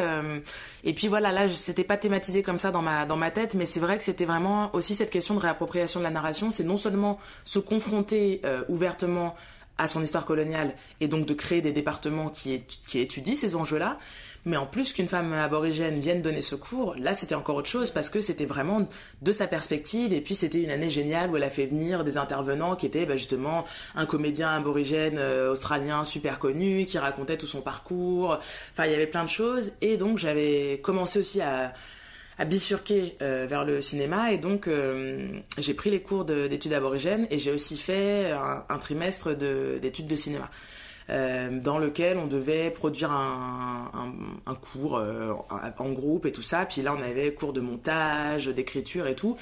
et puis voilà là c'était pas thématisé comme ça dans ma dans ma tête mais c'est vrai que c'était vraiment aussi cette question de réappropriation de la narration, c'est non seulement se confronter euh, ouvertement à son histoire coloniale et donc de créer des départements qui, qui étudient ces enjeux-là, mais en plus qu'une femme aborigène vienne donner ce cours, là c'était encore autre chose parce que c'était vraiment de sa perspective et puis c'était une année géniale où elle a fait venir des intervenants qui étaient bah, justement un comédien aborigène euh, australien super connu qui racontait tout son parcours, enfin il y avait plein de choses et donc j'avais commencé aussi à à bifurquer euh, vers le cinéma et donc euh, j'ai pris les cours d'études aborigènes et j'ai aussi fait un, trimestre d'études de, cinéma. Euh, dans lequel on devait produire un, un, un cours en groupe et tout ça. Puis là, on avait cours de montage, d'écriture et tout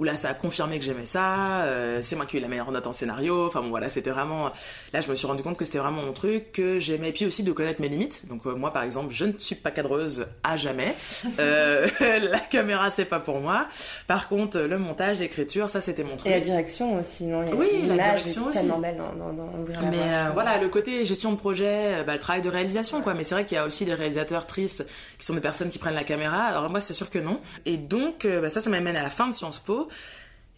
où là ça a confirmé que j'aimais ça, euh, c'est moi qui ai eu la meilleure note en scénario, enfin bon voilà, c'était vraiment, là je me suis rendu compte que c'était vraiment mon truc, que j'aimais, puis aussi de connaître mes limites, donc euh, moi par exemple je ne suis pas cadreuse à jamais, euh, la caméra c'est pas pour moi, par contre le montage, l'écriture, ça c'était mon truc. Et la direction aussi, non? Oui, la direction aussi. tellement belle dans, dans, Mais voilà, le côté gestion de projet, bah, le travail de réalisation quoi, mais c'est vrai qu'il y a aussi des réalisateurs tristes qui sont des personnes qui prennent la caméra, alors moi c'est sûr que non, et donc bah, ça ça m'amène à la fin de Sciences Po,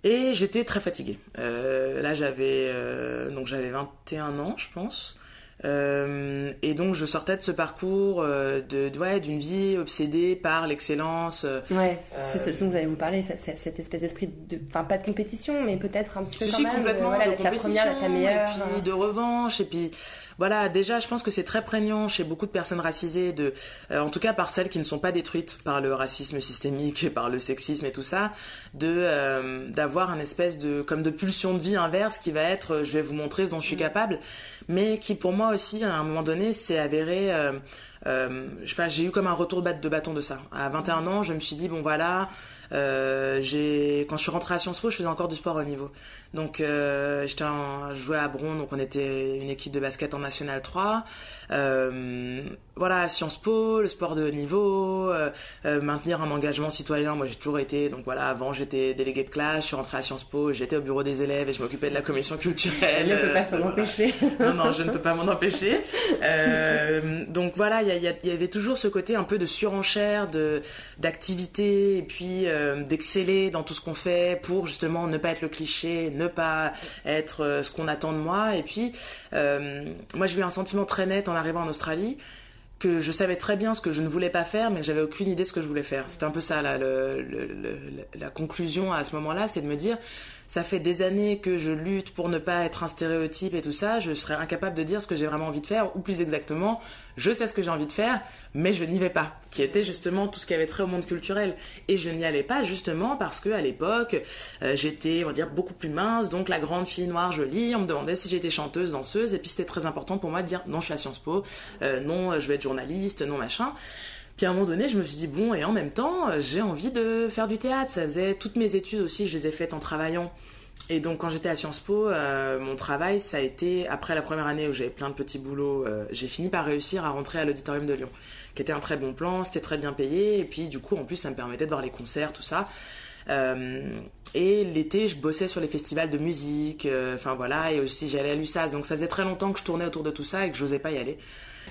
et j'étais très fatiguée. Euh, là, j'avais euh, donc j'avais 21 ans, je pense. Euh, et donc je sortais de ce parcours de, de ouais, d'une vie obsédée par l'excellence. Ouais, c'est ce dont j'allais vous parler, ça- cette espèce d'esprit de, enfin pas de compétition, mais peut-être un petit peu quand même, complètement, de, voilà, de d'être la première, la meilleure. Et puis de revanche, et puis voilà, déjà, je pense que c'est très prégnant chez beaucoup de personnes racisées, de, euh, en tout cas par celles qui ne sont pas détruites par le racisme systémique, et par le sexisme et tout ça, de euh, d'avoir un espèce de comme de pulsion de vie inverse qui va être, euh, je vais vous montrer ce dont je suis capable, mais qui pour moi aussi, à un moment donné, s'est avéré euh, je sais pas, j'ai eu comme un retour de bâton de ça. À 21 ans, je me suis dit bon voilà, euh, j'ai quand je suis rentrée à Sciences Po, je faisais encore du sport au niveau. Donc euh, j'étais en, je jouais à Bron, donc on était une équipe de basket en National 3. Euh, voilà, Sciences Po, le sport de haut niveau, euh, euh, maintenir un engagement citoyen. Moi, j'ai toujours été, donc voilà, avant j'étais délégué de classe, je suis rentrée à Sciences Po, j'étais au bureau des élèves et je m'occupais de la commission culturelle. Elle ne peut pas s'en Euh, empêcher. non, non, je ne peux pas m'en empêcher. Euh, donc voilà, il y, avait toujours ce côté un peu de surenchère, de d'activité, et puis euh, d'exceller dans tout ce qu'on fait pour justement ne pas être le cliché, ne pas être euh, ce qu'on attend de moi. Et puis, euh, moi, j'ai eu un sentiment très net en arrivant en Australie que je savais très bien ce que je ne voulais pas faire, mais j'avais aucune idée de ce que je voulais faire. C'était un peu ça, la conclusion à ce moment-là, c'était de me dire, ça fait des années que je lutte pour ne pas être un stéréotype et tout ça, je serais incapable de dire ce que j'ai vraiment envie de faire, ou plus exactement, je sais ce que j'ai envie de faire, mais je n'y vais pas, qui était justement tout ce qui avait trait au monde culturel. Et je n'y allais pas justement parce que à l'époque, euh, j'étais, on va dire, beaucoup plus mince, donc la grande fille noire jolie, on me demandait si j'étais chanteuse, danseuse, et puis c'était très important pour moi de dire non, je suis à Sciences Po, euh, non, je vais être journaliste, non, machin. Puis à un moment donné, je me suis dit, bon, et en même temps, euh, j'ai envie de faire du théâtre. Ça faisait toutes mes études aussi, je les ai faites en travaillant. Et donc quand j'étais à Sciences Po, euh, mon travail, ça a été, après la première année où j'avais plein de petits boulots, euh, j'ai fini par réussir à rentrer à l'auditorium de Lyon, qui était un très bon plan, c'était très bien payé, et puis du coup, en plus, ça me permettait de voir les concerts, tout ça. Et l'été, je bossais sur les festivals de musique, enfin voilà, et aussi j'allais à l'USAS. Donc ça faisait très longtemps que je tournais autour de tout ça et que j'osais pas y aller.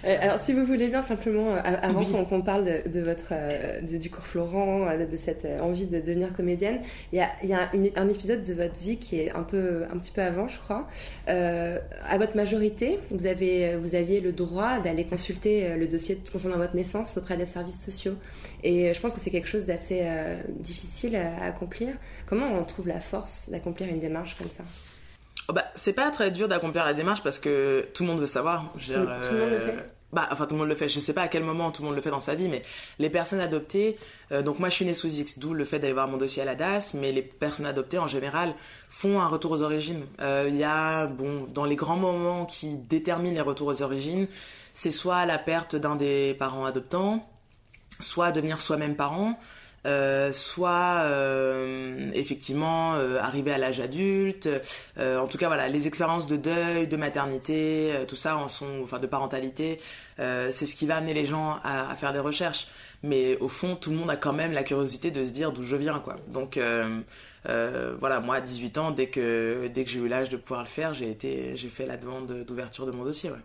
Euh, alors, si vous voulez bien, simplement, euh, avant Oui. qu'on parle de, de votre, euh, de- du cours Florent, de, cette envie de devenir comédienne, il y a, il y a une- un épisode de votre vie qui est un, peu, un petit peu avant, je crois. Euh, à votre majorité, vous, avez, vous aviez le droit d'aller consulter le dossier concernant votre naissance auprès des services sociaux. Et je pense que c'est quelque chose d'assez euh, difficile à accomplir. Comment on trouve la force d'accomplir une démarche comme ça? Oh bah, c'est pas très dur d'accomplir la démarche parce que tout le monde veut savoir. Je veux Tout- dire, tout le monde le euh, fait Bah, enfin, tout le monde le fait. Je sais pas à quel moment tout le monde le fait dans sa vie, mais les personnes adoptées. euh, donc moi, je suis née sous X, d'où le fait d'aller voir mon dossier à la DAS. Mais les personnes adoptées, en général, font un retour aux origines. Euh, Il y a, bon, dans les grands moments qui déterminent les retours aux origines, c'est soit la perte d'un des parents adoptants, soit devenir soi-même parent, euh, soit euh, effectivement euh, arriver à l'âge adulte. Euh, en tout cas, voilà, les expériences de deuil, de maternité, tout ça en sont, enfin de parentalité, c'est ce qui va amener les gens à, à faire des recherches. Mais au fond, tout le monde a quand même la curiosité de se dire d'où je viens, quoi. Donc euh, voilà, moi à 18 ans, dès que dès que j'ai eu l'âge de pouvoir le faire, j'ai été, j'ai fait la demande d'ouverture de mon dossier, ouais.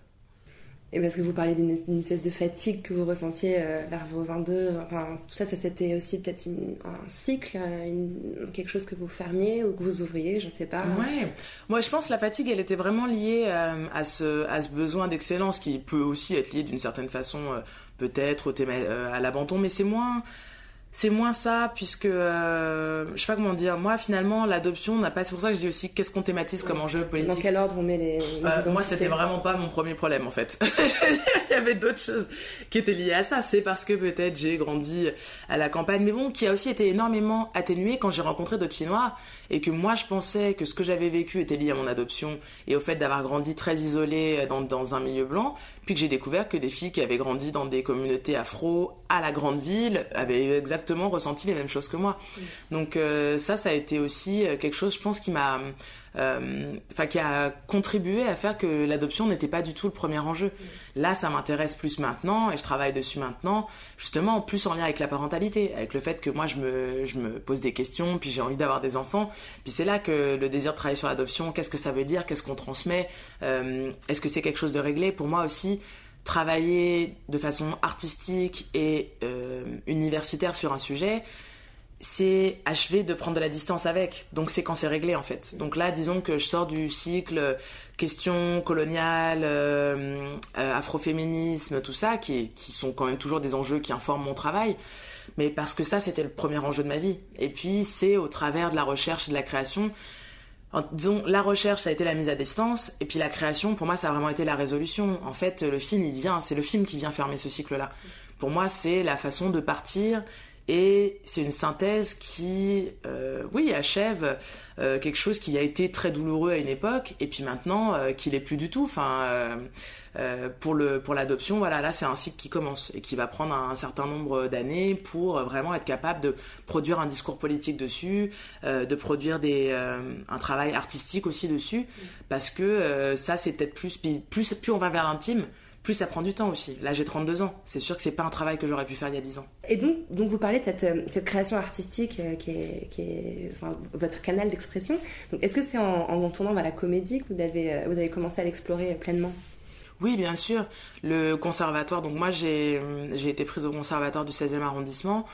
Et parce que vous parlez d'une espèce de fatigue que vous ressentiez euh, vers vos 22, enfin tout ça, ça c'était aussi peut-être un cycle, euh, quelque chose que vous fermiez ou que vous ouvriez, je sais pas. Ouais, moi je pense que la fatigue elle était vraiment liée euh, à, ce, à ce besoin d'excellence qui peut aussi être lié d'une certaine façon peut-être euh, à l'abandon, mais c'est moins c'est moins ça puisque euh, je sais pas comment dire. Moi finalement l'adoption n'a pas. C'est pour ça que je dis aussi qu'est-ce qu'on thématise comme enjeu Dans politique. quel ordre on met les. les Euh, moi, c'était vraiment pas mon premier problème en fait. Il y avait d'autres choses qui étaient liées à ça. C'est parce que peut-être j'ai grandi à la campagne, mais bon, qui a aussi été énormément atténué quand j'ai rencontré d'autres noires et que moi je pensais que ce que j'avais vécu était lié à mon adoption et au fait d'avoir grandi très isolée dans, dans un milieu blanc, puis que j'ai découvert que des filles qui avaient grandi dans des communautés afro à la grande ville avaient exactement ressenti les mêmes choses que moi. Donc euh, ça, ça a été aussi euh, quelque chose, je pense, qui m'a euh, enfin qui a contribué à faire que l'adoption n'était pas du tout le premier enjeu. Là, ça m'intéresse plus maintenant et je travaille dessus maintenant, justement, plus en lien avec la parentalité, avec le fait que moi je me, je me pose des questions, puis j'ai envie d'avoir des enfants, puis c'est là que le désir de travailler sur l'adoption, qu'est-ce que ça veut dire, qu'est-ce qu'on transmet, euh, est-ce que c'est quelque chose de réglé? Pour moi aussi, travailler de façon artistique et euh, universitaire sur un sujet, c'est achever de prendre de la distance avec. Donc c'est quand c'est réglé en fait. Donc là, disons que je sors du cycle questions coloniales, euh, euh, afroféminisme, tout ça, qui, qui sont quand même toujours des enjeux qui informent mon travail. Mais parce que ça, c'était le premier enjeu de ma vie. Et puis c'est au travers de la recherche et de la création. Disons, la recherche, ça a été la mise à distance, et puis la création, pour moi, ça a vraiment été la résolution. En fait, le film, il vient, c'est le film qui vient fermer ce cycle-là. Pour moi, c'est la façon de partir et c'est une synthèse qui, euh, oui, achève euh, quelque chose qui a été très douloureux à une époque, et puis maintenant euh, qui l'est plus du tout. Enfin, euh, euh, pour le pour l'adoption, voilà, là c'est un cycle qui commence et qui va prendre un, certain nombre d'années pour vraiment être capable de produire un discours politique dessus, euh, de produire des euh, un travail artistique aussi dessus, parce que euh, ça c'est peut-être plus plus plus on va vers l'intime plus ça prend du temps aussi. Là, j'ai 32 ans. C'est sûr que c'est pas un travail que j'aurais pu faire il y a 10 ans. Et donc, donc vous parlez de cette, euh, cette création artistique euh, qui est, qui est enfin, votre canal d'expression. Est-ce que c'est en, en tournant vers la comédie que vous avez, euh, vous avez commencé à l'explorer pleinement? Oui, bien sûr. Le conservatoire, donc moi j'ai j'ai été prise au conservatoire du 16e arrondissement.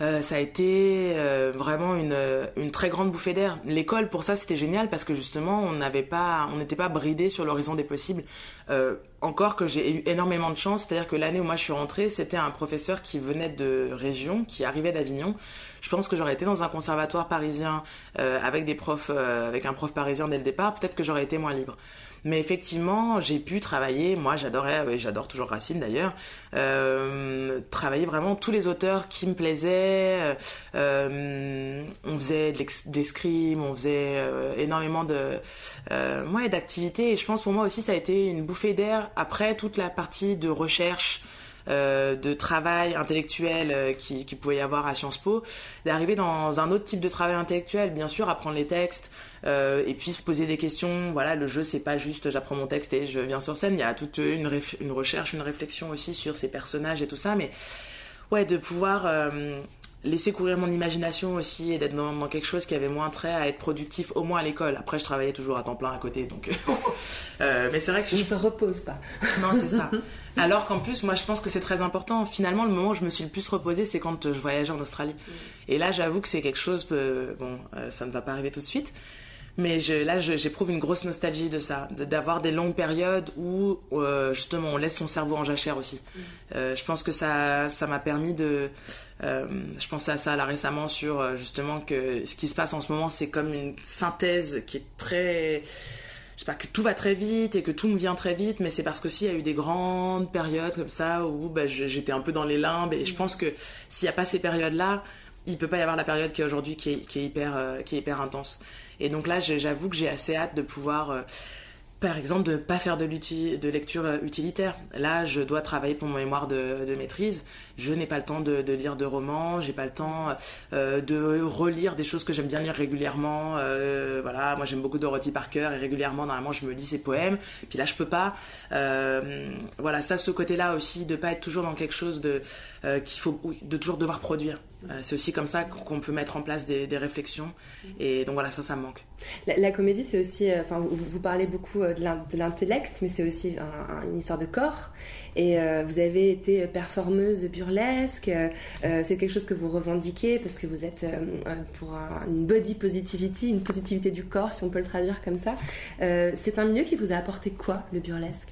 Euh, ça a été euh, vraiment une, une très grande bouffée d'air. L'école, pour ça, c'était génial parce que justement, on n'avait pas, on n'était pas bridé sur l'horizon des possibles. Euh, encore que j'ai eu énormément de chance, c'est-à-dire que l'année où moi je suis rentrée, c'était un professeur qui venait de région, qui arrivait d'Avignon. Je pense que j'aurais été dans un conservatoire parisien euh, avec des profs, euh, avec un prof parisien dès le départ, peut-être que j'aurais été moins libre. Mais effectivement, j'ai pu travailler. Moi, j'adorais, ouais, j'adore toujours Racine d'ailleurs. Euh, travailler vraiment tous les auteurs qui me plaisaient. Euh, on faisait des scrims, on faisait euh, énormément de, euh, ouais, d'activités. Et je pense pour moi aussi, ça a été une bouffée d'air après toute la partie de recherche. Euh, de travail intellectuel euh, qui, pouvait y avoir à Sciences Po, d'arriver dans un autre type de travail intellectuel, bien sûr, apprendre les textes, euh, et puis se poser des questions. Voilà, le jeu, c'est pas juste j'apprends mon texte et je viens sur scène. Il y a toute une, une recherche, une réflexion aussi sur ces personnages et tout ça. Mais ouais, de pouvoir laisser courir mon imagination aussi et d'être dans, dans quelque chose qui avait moins trait à être productif, au moins à l'école. Après, je travaillais toujours à temps plein à côté, donc. euh, mais c'est vrai que Je ne se repose pas. non, c'est ça. Alors qu'en plus, moi, je pense que c'est très important. Finalement, le moment où je me suis le plus reposée, c'est quand euh, je voyageais en Australie. Et là, j'avoue que c'est quelque chose. euh, bon, euh, ça ne va pas arriver tout de suite. Mais je, là, j'éprouve une grosse nostalgie de ça, d'avoir des longues périodes où euh, justement on laisse son cerveau en jachère aussi. Euh, je pense que ça, ça m'a permis de. Euh, je pensais à ça là récemment sur euh, justement que ce qui se passe en ce moment, c'est comme une synthèse qui est très je sais pas, que tout va très vite et que tout me vient très vite, mais c'est parce qu'aussi il y a eu des grandes périodes comme ça où bah, j'étais un peu dans les limbes et je pense que s'il n'y a pas ces périodes-là, il peut pas y avoir la période qui est aujourd'hui qui qui est hyper, euh, qui est hyper intense. Et donc là, j'avoue que j'ai assez hâte de pouvoir, par exemple, de pas faire de, lecture utilitaire. Là, je dois travailler pour mon mémoire de maîtrise. Je n'ai pas le temps de, lire de romans, j'ai pas le temps euh, de relire des choses que j'aime bien lire régulièrement. Euh, voilà, moi j'aime beaucoup Dorothy Parker et régulièrement, normalement, je me lis ses poèmes. Puis là, je peux pas. Euh, voilà, ça, ce côté-là aussi, de pas être toujours dans quelque chose de qu'il faut, de toujours devoir produire. C'est aussi comme ça qu'on peut mettre en place des, réflexions. Et donc voilà, ça, ça me manque. La, comédie, c'est aussi, enfin, vous, parlez beaucoup de l'in- de l'intellect, mais c'est aussi un- un- une histoire de corps. Et euh, vous avez été performeuse burlesque. euh, euh, c'est quelque chose que vous revendiquez parce que vous êtes euh, euh, pour un- une body positivity, une positivité du corps, si on peut le traduire comme ça. Euh, c'est un milieu qui vous a apporté quoi, le burlesque?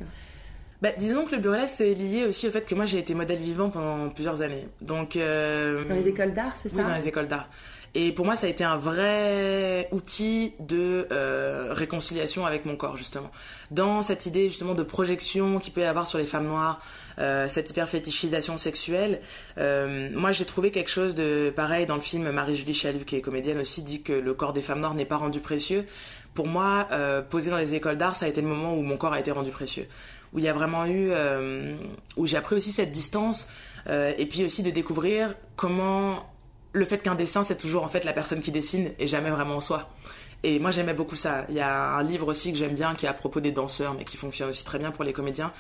Bah, disons que le burlesque, c'est lié aussi au fait que moi, j'ai été modèle vivant pendant plusieurs années. Donc, euh, Dans les écoles d'art, c'est Oui, ça? dans les écoles d'art. Et pour moi, ça a été un vrai outil de euh, réconciliation avec mon corps, justement. Dans cette idée, justement, de projection qu'il peut y avoir sur les femmes noires, euh, cette hyperfétichisation sexuelle, euh, moi, j'ai trouvé quelque chose de pareil dans le film Marie-Julie Chalut, qui est comédienne aussi, dit que le corps des femmes noires n'est pas rendu précieux. Pour moi, poser dans les écoles d'art, ça a été le moment où mon corps a été rendu précieux. Où il y a vraiment eu... où j'ai appris aussi cette distance, et puis aussi de découvrir comment le fait qu'un dessin, c'est toujours en fait la personne qui dessine et jamais vraiment soi. Et moi, j'aimais beaucoup ça. Il y a un livre aussi que j'aime bien qui est à propos des danseurs, mais qui fonctionne aussi très bien pour les comédiens,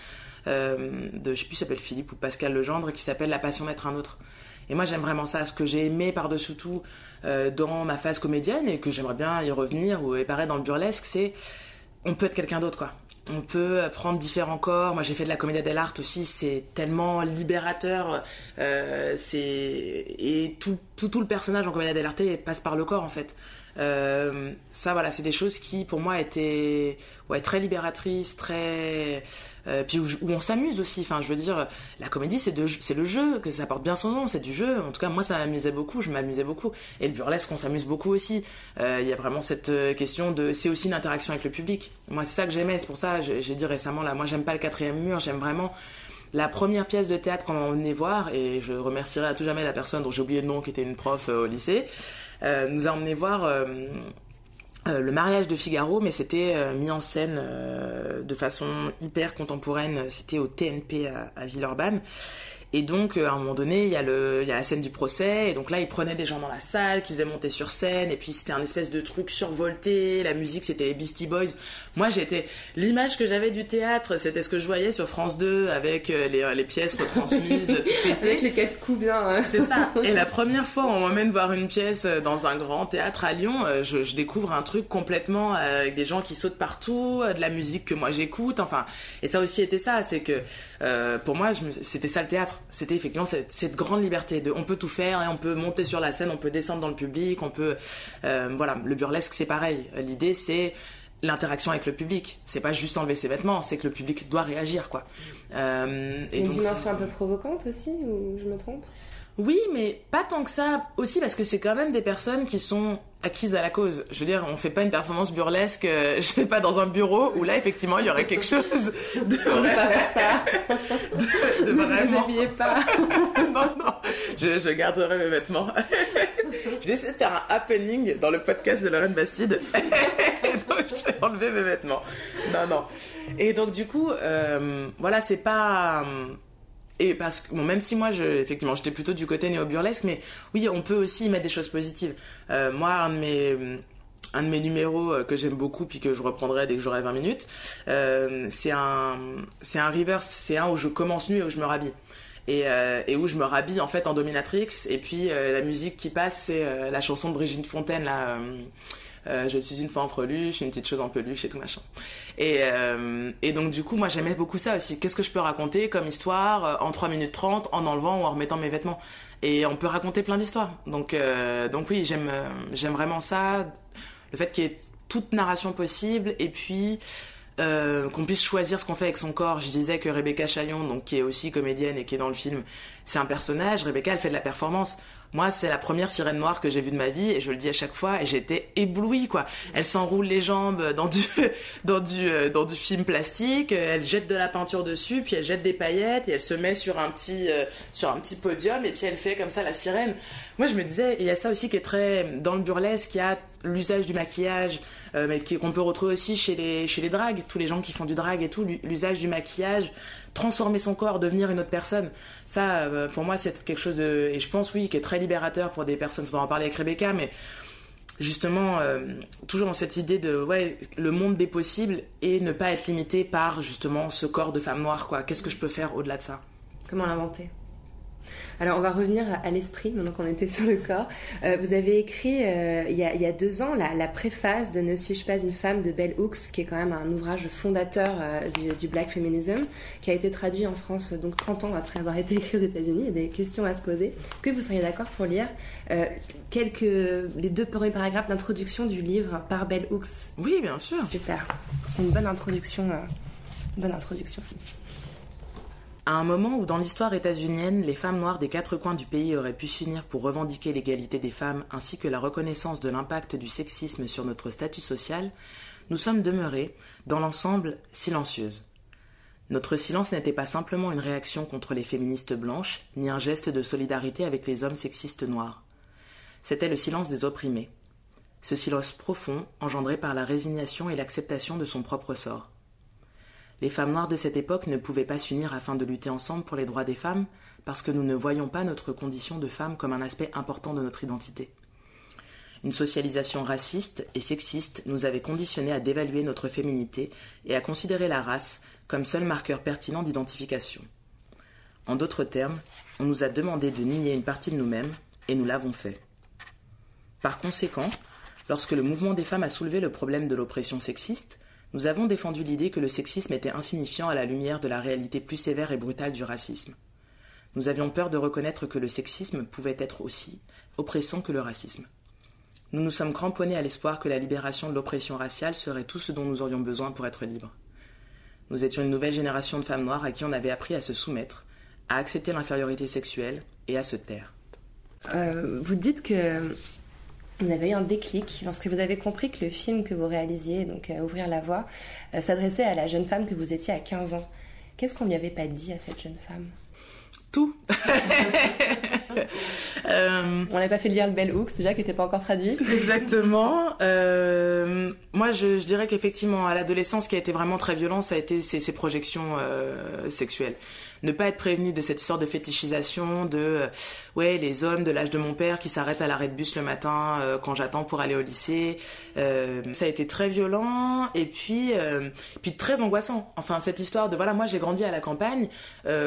euh, de, je sais plus, s'appelle Philippe ou Pascal Legendre, qui s'appelle La passion d'être un autre. Et moi, j'aime vraiment ça. Ce que j'ai aimé par-dessus tout euh, dans ma phase comédienne et que j'aimerais bien y revenir ou et pareil dans le burlesque, c'est on peut être quelqu'un d'autre, quoi. On peut prendre différents corps. Moi, j'ai fait de la comédie dell'arte aussi. C'est tellement libérateur. Euh, c'est et tout, tout, tout le personnage en comédie dell'arte passe par le corps en fait. Euh, ça, voilà, c'est des choses qui, pour moi, étaient ouais, très libératrices, très. Euh, puis où, où on s'amuse aussi. Enfin, je veux dire, la comédie, c'est le jeu, que ça porte bien son nom, c'est du jeu. En tout cas, moi, ça m'amusait beaucoup, je m'amusais beaucoup. Et le burlesque, on s'amuse beaucoup aussi. Euh, Il y a vraiment cette euh, question de. C'est aussi une interaction avec le public. Moi, c'est ça que j'aimais. C'est pour ça, j'ai dit récemment, là, moi, j'aime pas le quatrième mur, j'aime vraiment. La première pièce de théâtre qu'on venait voir, et je remercierai à tout jamais la personne dont j'ai oublié le nom, qui était une prof au lycée, nous a emmené voir euh, euh, le mariage de Figaro, mais c'était euh, mis en scène euh, de façon hyper contemporaine. C'était au TNP à, à Villeurbanne. Et donc, euh, à un moment donné, il y, a le, il y a la scène du procès. Et donc là, ils prenaient des gens dans la salle, qui faisaient monter sur scène. Et puis, c'était un espèce de truc survolté. La musique, c'était les Beastie Boys. Moi, j'étais... L'image que j'avais du théâtre, c'était ce que je voyais sur France 2, avec euh, les, les pièces retransmises, tout pété. Avec les quatre coups bien. hein. C'est ça. Et la première fois on m'emmène voir une pièce euh, dans un grand théâtre à Lyon, euh, je, je découvre un truc complètement euh, avec des gens qui sautent partout, euh, de la musique que moi j'écoute. Enfin, et ça aussi était ça, c'est que euh, pour moi, c'était ça le théâtre. C'était effectivement cette, cette grande liberté de, on peut tout faire et on peut monter sur la scène, on peut descendre dans le public, on peut, euh, voilà. Le burlesque c'est pareil. L'idée c'est l'interaction avec le public. C'est pas juste enlever ses vêtements, c'est que le public doit réagir, quoi. Euh, et Une donc, dimension un peu provocante aussi, ou je me trompe? Oui, mais pas tant que ça aussi parce que c'est quand même des personnes qui sont acquises à la cause. Je veux dire, on fait pas une performance burlesque, euh, je vais pas dans un bureau où là effectivement il y aurait quelque chose de, de, de Ne vous vraiment. habillez pas. non, non, je, je garderai mes vêtements. J'ai essayé de faire un happening dans le podcast de Lorraine Bastide. donc, je vais enlever mes vêtements. Non, non. Et donc, du coup, euh, voilà, c'est pas. euh, Et parce que, bon, même si moi, je, effectivement, j'étais plutôt du côté néo-burlesque, mais oui, on peut aussi y mettre des choses positives. Euh, moi, un de mes. Un de mes numéros euh, que j'aime beaucoup puis que je reprendrai dès que j'aurai 20 minutes, euh, c'est un, c'est un reverse, c'est un où je commence nu et où je me rhabille et, euh, et où je me rhabille en fait en dominatrix et puis euh, la musique qui passe c'est euh, la chanson de Brigitte Fontaine là euh, je suis une fois en freluche une petite chose en peluche et tout machin et, euh, et donc du coup moi j'aimais beaucoup ça aussi qu'est-ce que je peux raconter comme histoire euh, en 3 minutes 30 en enlevant ou en remettant mes vêtements? Et on peut raconter plein d'histoires donc euh, donc oui j'aime euh, j'aime vraiment ça le fait qu'il y ait toute narration possible et puis euh, qu'on puisse choisir ce qu'on fait avec son corps. Je disais que Rebecca Chaillon, donc qui est aussi comédienne et qui est dans le film, c'est un personnage. Rebecca, elle fait de la performance. Moi, c'est la première sirène noire que j'ai vue de ma vie et je le dis à chaque fois et j'étais éblouie quoi. Elle s'enroule les jambes dans du euh, film plastique, elle jette de la peinture dessus, puis elle jette des paillettes et elle se met sur un petit euh, sur un petit podium et puis elle fait comme ça la sirène. Moi, je me disais, il y a ça aussi qui est très dans le burlesque, il y a l'usage du maquillage, euh, mais qu'on peut retrouver aussi chez les chez les dragues, tous les gens qui font du drag et tout, l'u- l'usage du maquillage, transformer son corps, devenir une autre personne. Ça, euh, pour moi, c'est quelque chose de, et je pense oui, qui est très libérateur pour des personnes. Faudra en parler avec Rebecca, mais justement, euh, toujours dans cette idée de ouais, le monde des possibles et ne pas être limité par justement ce corps de femme noire, quoi. Qu'est-ce que je peux faire au-delà de ça? Comment l'inventer? Alors on va revenir à, à l'esprit maintenant qu'on était sur le corps. Euh, vous avez écrit euh, il, y a, il y a deux ans la, la préface de Ne suis-je pas une femme de Bell Hooks, qui est quand même un ouvrage fondateur euh, du, du black feminism, qui a été traduit en France donc 30 ans après avoir été écrit aux États-Unis. Il y a des questions à se poser. Est-ce que vous seriez d'accord pour lire quelques les deux premiers paragraphes d'introduction du livre par Bell Hooks? Oui, bien sûr. Super. C'est une bonne introduction. bonne introduction. À un moment où dans l'histoire états-unienne, les femmes noires des quatre coins du pays auraient pu s'unir pour revendiquer l'égalité des femmes ainsi que la reconnaissance de l'impact du sexisme sur notre statut social, nous sommes demeurées, dans l'ensemble, silencieuses. Notre silence n'était pas simplement une réaction contre les féministes blanches, ni un geste de solidarité avec les hommes sexistes noirs. C'était le silence des opprimés. Ce silence profond, engendré par la résignation et l'acceptation de son propre sort. Les femmes noires de cette époque ne pouvaient pas s'unir afin de lutter ensemble pour les droits des femmes parce que nous ne voyions pas notre condition de femme comme un aspect important de notre identité. Une socialisation raciste et sexiste nous avait conditionnés à dévaluer notre féminité et à considérer la race comme seul marqueur pertinent d'identification. En d'autres termes, on nous a demandé de nier une partie de nous-mêmes et nous l'avons fait. Par conséquent, lorsque le mouvement des femmes a soulevé le problème de l'oppression sexiste, nous avons défendu l'idée que le sexisme était insignifiant à la lumière de la réalité plus sévère et brutale du racisme. Nous avions peur de reconnaître que le sexisme pouvait être aussi oppressant que le racisme. Nous nous sommes cramponnés à l'espoir que la libération de l'oppression raciale serait tout ce dont nous aurions besoin pour être libres. Nous étions une nouvelle génération de femmes noires à qui on avait appris à se soumettre, à accepter l'infériorité sexuelle et à se taire. Euh, vous dites que vous avez eu un déclic lorsque vous avez compris que le film que vous réalisiez, donc euh, Ouvrir la voie, euh, s'adressait à la jeune femme que vous étiez à 15 ans. Qu'est-ce qu'on lui avait pas dit à cette jeune femme? Tout Euh, On n'avait pas fait lire le Bell Hooks déjà qui n'était pas encore traduit. Exactement. Moi, je, je dirais qu'effectivement, à l'adolescence, ce qui a été vraiment très violent, ça a été ces, ces projections sexuelles ne pas être prévenu de cette histoire de fétichisation, de euh, ouais les hommes de l'âge de mon père qui s'arrêtent à l'arrêt de bus le matin euh, quand j'attends pour aller au lycée. Euh, ça a été très violent et puis puis très angoissant. Enfin cette histoire de voilà moi j'ai grandi à la campagne.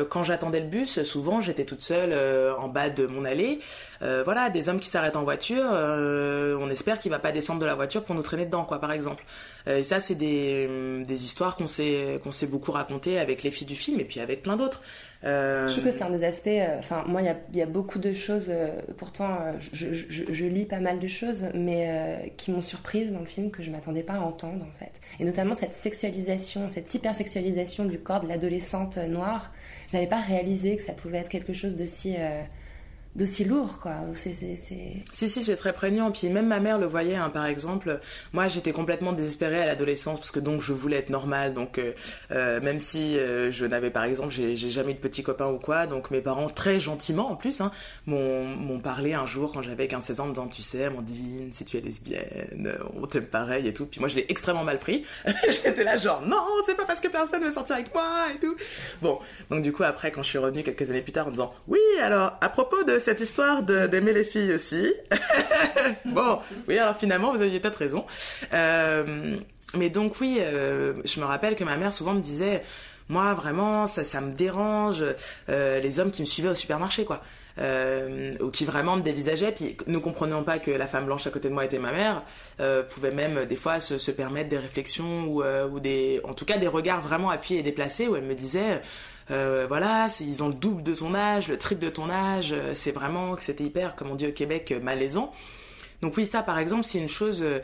quand j'attendais le bus, souvent j'étais toute seule en bas de mon allée. voilà des hommes qui s'arrêtent en voiture. on espère qu'il va pas descendre de la voiture pour nous traîner dedans quoi par exemple. et ça c'est des des histoires qu'on s'est qu'on s'est beaucoup racontées avec les filles du film et puis avec plein d'autres. Euh... Je trouve que c'est un des aspects. euh, Enfin, moi, il y a, beaucoup de choses. euh, pourtant, je, lis pas mal de choses, mais qui m'ont surprise dans le film que je m'attendais pas à entendre en fait. Et notamment cette sexualisation, cette hypersexualisation du corps de l'adolescente noire. Je n'avais pas réalisé que ça pouvait être quelque chose d'aussi euh, d'aussi lourd, quoi. C'est c'est- c'est- Si, si, c'est très prégnant. Puis même ma mère le voyait, hein, par exemple. Moi, j'étais complètement désespérée à l'adolescence parce que donc je voulais être normale. Donc euh, euh, même si euh, je n'avais, par exemple, j'ai jamais eu de petits copains ou quoi. Donc mes parents, très gentiment en plus, hein, m'ont parlé un jour quand j'avais 15-16 ans en disant, tu sais, Amandine, si tu es lesbienne, on t'aime pareil et tout. Puis moi, je l'ai extrêmement mal pris. J'étais là genre, non, c'est pas parce que personne veut sortir avec moi et tout. Bon, donc du coup, après, quand je suis revenue quelques années plus tard en disant, oui, alors, à propos de cette histoire d'aimer les filles aussi, bon, oui, alors finalement, vous aviez peut-être raison. Euh, mais donc, oui, euh, je me rappelle que ma mère souvent me disait, moi, vraiment, ça, ça me dérange, euh, les hommes qui me suivaient au supermarché, quoi. Ou qui vraiment me dévisageaient, puis ne comprenant pas que la femme blanche à côté de moi était ma mère, euh, pouvait même des fois se, se permettre des réflexions ou, ou des, en tout cas des regards vraiment appuyés et déplacés où elle me disait, euh, voilà, ils ont le double de ton âge, le triple de ton âge, euh, c'est vraiment que c'était hyper, comme on dit au Québec, euh, malaisant. Donc oui, ça par exemple, c'est une chose euh,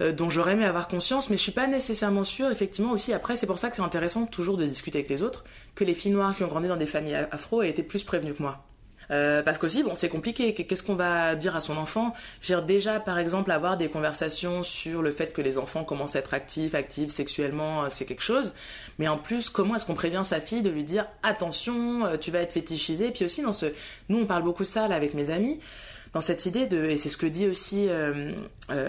euh, dont j'aurais aimé avoir conscience, mais je suis pas nécessairement sûre, effectivement aussi. Après, c'est pour ça que c'est intéressant toujours de discuter avec les autres, que les filles noires qui ont grandi dans des familles afro aient été plus prévenues que moi. Euh, parce qu'aussi, bon, c'est compliqué. Qu'est-ce qu'on va dire à son enfant? Dire, déjà, par exemple, avoir des conversations sur le fait que les enfants commencent à être actifs, actifs sexuellement, euh, c'est quelque chose. Mais en plus, comment est-ce qu'on prévient sa fille de lui dire attention, euh, tu vas être fétichisé Puis aussi, dans ce, nous, on parle beaucoup de ça là avec mes amis, dans cette idée de, et c'est ce que dit aussi euh,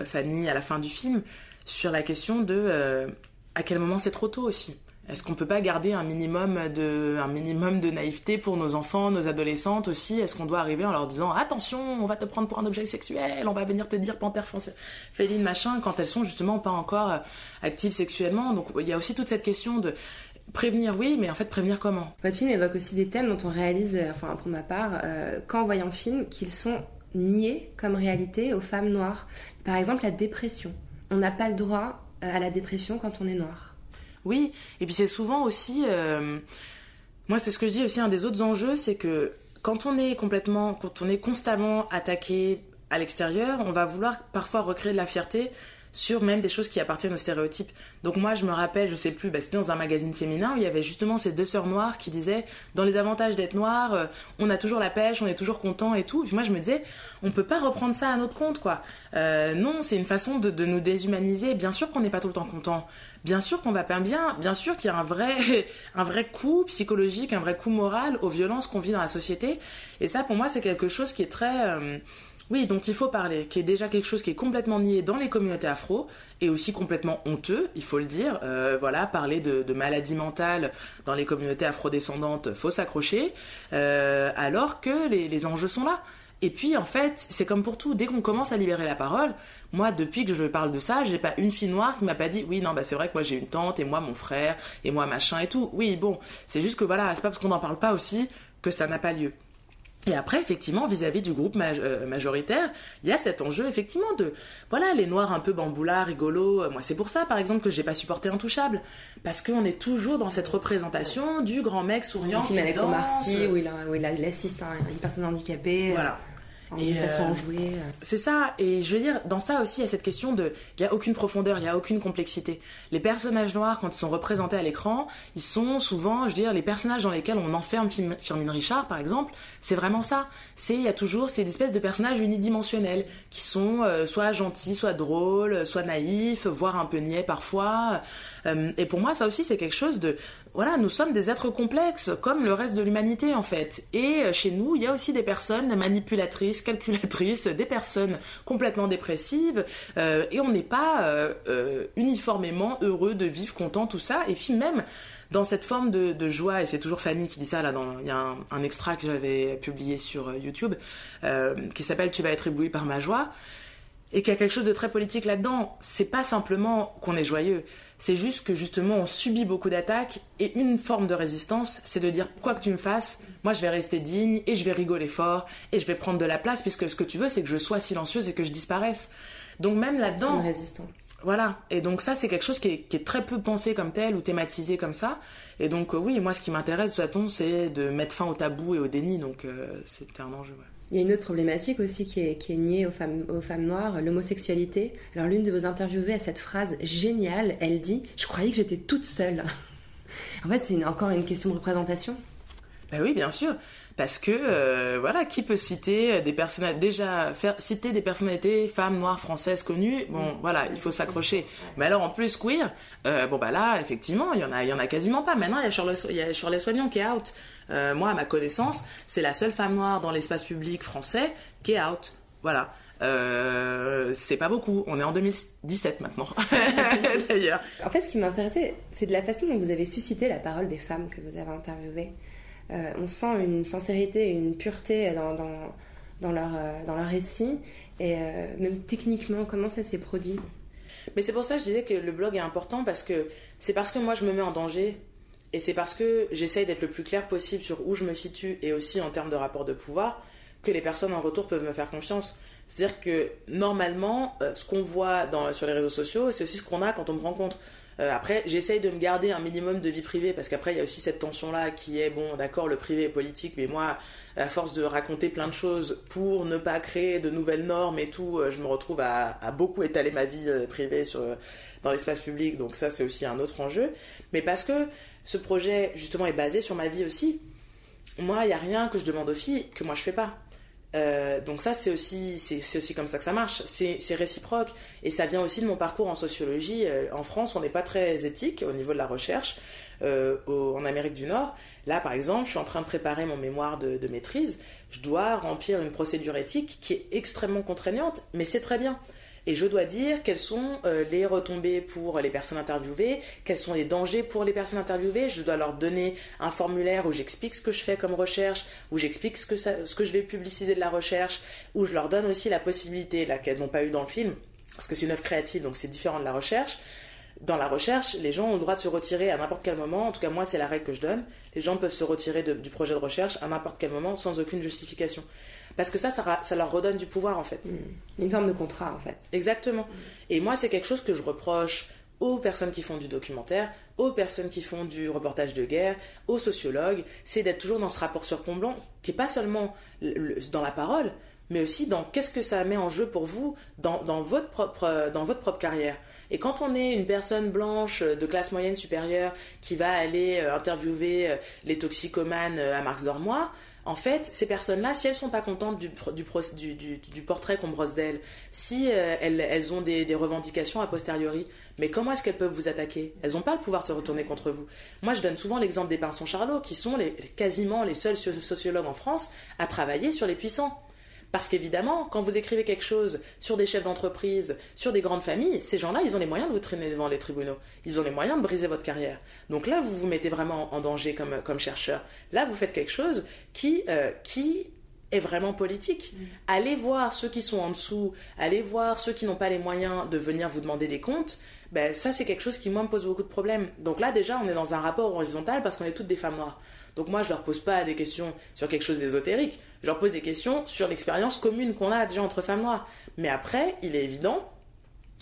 Fanny à la fin du film, sur la question de à quel moment c'est trop tôt aussi. Est-ce qu'on peut pas garder un minimum de, naïveté pour nos enfants, nos adolescentes aussi? Est-ce qu'on doit arriver en leur disant attention, on va te prendre pour un objet sexuel, on va venir te dire panthère féline machin, quand elles sont justement pas encore euh, actives sexuellement? Donc il y a aussi toute cette question de prévenir, oui, mais en fait prévenir comment? Votre film évoque aussi des thèmes dont on réalise, euh, enfin pour ma part, euh, qu'en voyant le film, qu'ils sont niés comme réalité aux femmes noires. Par exemple, la dépression. On n'a pas le droit euh, à la dépression quand on est noir. Oui, et puis c'est souvent aussi, euh, moi c'est ce que je dis aussi, un des autres enjeux, c'est que quand on est complètement, quand on est constamment attaqué à l'extérieur, on va vouloir parfois recréer de la fierté sur même des choses qui appartiennent aux stéréotypes. Donc moi je me rappelle, je sais plus, bah, c'était dans un magazine féminin où il y avait justement ces deux sœurs noires qui disaient dans les avantages d'être noire, euh, on a toujours la pêche, on est toujours content et tout. Et puis moi je me disais, on peut pas reprendre ça à notre compte quoi. Euh, non, c'est une façon de, de nous déshumaniser. Bien sûr qu'on n'est pas tout le temps content. Bien sûr qu'on va pas bien, bien sûr qu'il y a un vrai, un coup psychologique, un vrai coup moral aux violences qu'on vit dans la société. Et ça, pour moi, c'est quelque chose qui est très, euh, oui, dont il faut parler, qui est déjà quelque chose qui est complètement nié dans les communautés afro et aussi complètement honteux, il faut le dire. Euh, voilà, parler de, de maladies mentales dans les communautés afrodescendantes, faut s'accrocher, euh, alors que les enjeux sont là. Et puis en fait, c'est comme pour tout, dès qu'on commence à libérer la parole, moi depuis que je parle de ça, j'ai pas une fille noire qui m'a pas dit oui non bah c'est vrai que moi j'ai une tante et moi mon frère et moi machin et tout. Oui bon, c'est juste que voilà, c'est pas parce qu'on n'en parle pas aussi que ça n'a pas lieu. Et après, effectivement, vis-à-vis du groupe euh, majoritaire, il y a cet enjeu, effectivement, de, voilà, les noirs un peu bamboulards, rigolos. Moi, c'est pour ça, par exemple, que j'ai pas supporté Intouchable. Parce qu'on est toujours dans cette représentation du grand mec souriant qui avec danse. où il, où il assiste à une personne handicapée. Voilà et façon euh, jouer. Euh. C'est ça. Et je veux dire, dans ça aussi, il y a cette question de, il y a aucune profondeur, il y a aucune complexité. Les personnages noirs, quand ils sont représentés à l'écran, ils sont souvent, je veux dire, les personnages dans lesquels on enferme Firmin Richard, par exemple, c'est vraiment ça. C'est, il y a toujours, c'est des espèces de personnages unidimensionnels qui sont euh, soit gentils, soit drôles, soit naïfs, voire un peu niais parfois. Et pour moi, ça aussi, c'est quelque chose de, voilà, nous sommes des êtres complexes, comme le reste de l'humanité en fait. Et euh, chez nous, il y a aussi des personnes manipulatrices, calculatrices, des personnes complètement dépressives, euh, et on n'est pas euh, uniformément heureux de vivre, content, tout ça. Et puis même dans cette forme de, joie, et c'est toujours Fanny qui dit ça, là, il y a un, extrait que j'avais publié sur YouTube, qui s'appelle Tu vas être ébloui par ma joie, et qu'il y a quelque chose de très politique là-dedans. C'est pas simplement qu'on est joyeux, c'est juste que justement on subit beaucoup d'attaques et une forme de résistance, c'est de dire quoi que tu me fasses, moi je vais rester digne et je vais rigoler fort et je vais prendre de la place puisque ce que tu veux c'est que je sois silencieuse et que je disparaisse. Donc même là-dedans, résistance. Voilà. Et donc ça c'est quelque chose qui est, très peu pensé comme tel ou thématisé comme ça. Et donc euh, oui, moi ce qui m'intéresse de toute c'est de mettre fin au tabou et au déni. Donc euh, c'était un enjeu. Il y a une autre problématique aussi qui est, qui aux femmes, aux femmes noires, l'homosexualité. Alors l'une de vos interviewées a cette phrase géniale, elle dit « Je croyais que j'étais toute seule ». En fait, c'est encore une question de représentation. Ben oui, bien sûr. Parce que, euh, voilà, qui peut citer des personnalités, déjà, citer des personnalités femmes noires françaises connues, bon, voilà, il faut s'accrocher. Mais alors, en plus, queer, euh, bon, bah là, effectivement, il y en a, y en a quasiment pas. Maintenant, il y a Charles, il y Soignon qui est out. Euh, moi, à ma connaissance, c'est la seule femme noire dans l'espace public français qui est out. Voilà. Euh, c'est pas beaucoup. On est en 2017 maintenant, d'ailleurs. En fait, ce qui m'intéressait, c'est de la façon dont vous avez suscité la parole des femmes que vous avez interviewées. Euh, on sent une sincérité, une pureté dans, dans, dans leur, dans leur récit. Et même techniquement, comment ça s'est produit? Mais c'est pour ça que je disais que le blog est important parce que c'est parce que moi je me mets en danger et c'est parce que j'essaye d'être le plus clair possible sur où je me situe et aussi en termes de rapport de pouvoir que les personnes en retour peuvent me faire confiance. C'est-à-dire que normalement, euh, ce qu'on voit sur les réseaux sociaux, c'est aussi ce qu'on a quand on me rencontre. Euh, après, j'essaye de me garder un minimum de vie privée parce qu'après, il y a aussi cette tension-là qui est, bon, d'accord, le privé est politique, mais moi, à force de raconter plein de choses pour ne pas créer de nouvelles normes et tout, euh, je me retrouve à, beaucoup étaler ma vie privée dans l'espace public. Donc ça, c'est aussi un autre enjeu. Mais parce que ce projet, justement, est basé sur ma vie aussi. Moi, il n'y a rien que je demande aux filles que moi je fais pas. Euh, donc ça, c'est aussi, c'est, aussi comme ça que ça marche. C'est, réciproque. Et ça vient aussi de mon parcours en sociologie. Euh, en France, on n'est pas très éthique au niveau de la recherche. Euh, en Amérique du Nord, là, par exemple, je suis en train de préparer mon mémoire de maîtrise. Je dois remplir une procédure éthique qui est extrêmement contraignante, mais c'est très bien. Et je dois dire quelles sont euh, les retombées pour les personnes interviewées, quels sont les dangers pour les personnes interviewées. Je dois leur donner un formulaire où j'explique ce que je fais comme recherche, où j'explique ce que, ce que je vais publiciser de la recherche, où je leur donne aussi la possibilité, là, qu'elles n'ont pas eu dans le film, parce que c'est une œuvre créative, donc c'est différent de la recherche. Dans la recherche, les gens ont le droit de se retirer à n'importe quel moment. En tout cas, moi, c'est la règle que je donne. Les gens peuvent se retirer du projet de recherche à n'importe quel moment sans aucune justification. Parce que ça, ça, leur redonne du pouvoir, en fait. Mm. Une forme de contrat, en fait. Exactement. Et moi, c'est quelque chose que je reproche aux personnes qui font du documentaire, aux personnes qui font du reportage de guerre, aux sociologues, c'est d'être toujours dans ce rapport sur blanc qui est pas seulement dans la parole, mais aussi dans qu'est-ce que ça met en jeu pour vous dans, votre, propre, dans votre propre carrière. Et quand on est une personne blanche de classe moyenne supérieure qui va aller euh, interviewer euh, les toxicomanes euh, à Marx Dormois, en fait, ces personnes-là, si elles sont pas contentes du, portrait qu'on brosse d'elles, si euh, elles, ont des, revendications a posteriori, mais comment est-ce qu'elles peuvent vous attaquer? Elles n'ont pas le pouvoir de se retourner contre vous. Moi, je donne souvent l'exemple des Pinsons Charlot, qui sont quasiment les seuls sociologues en France à travailler sur les puissants. Parce qu'évidemment, quand vous écrivez quelque chose sur des chefs d'entreprise, sur des grandes familles, ces gens-là, ils ont les moyens de vous traîner devant les tribunaux. Ils ont les moyens de briser votre carrière. Donc là, vous vous mettez vraiment en danger comme, comme chercheur. Là, vous faites quelque chose qui, euh, qui est vraiment politique. Mm. Allez voir ceux qui sont en dessous, allez voir ceux qui n'ont pas les moyens de venir vous demander des comptes. Ben, ça, c'est quelque chose qui, moi, me pose beaucoup de problèmes. Donc là, déjà, on est dans un rapport horizontal parce qu'on est toutes des femmes noires. Donc moi, je leur pose pas des questions sur quelque chose d'ésotérique. Je leur pose des questions sur l'expérience commune qu'on a déjà entre femmes noires. Mais après, il est évident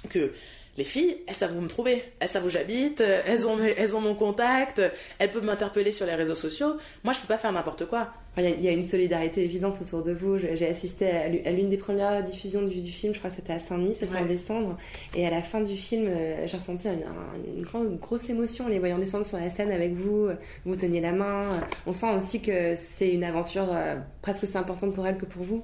que les filles, elles savent où me trouver, elles savent où j'habite, elles ont, elles ont mon contact, elles peuvent m'interpeller sur les réseaux sociaux. Moi, je peux pas faire n'importe quoi. Il y, a, une solidarité évidente autour de vous. J'ai assisté à l'une des premières diffusions du, film, je crois que c'était à Saint-Denis, c'était en décembre. Et à la fin du film, euh, j'ai ressenti une, grande, grosse émotion en les voyant descendre sur la scène avec vous. Vous teniez la main. On sent aussi que c'est une aventure euh, presque aussi importante pour elles que pour vous.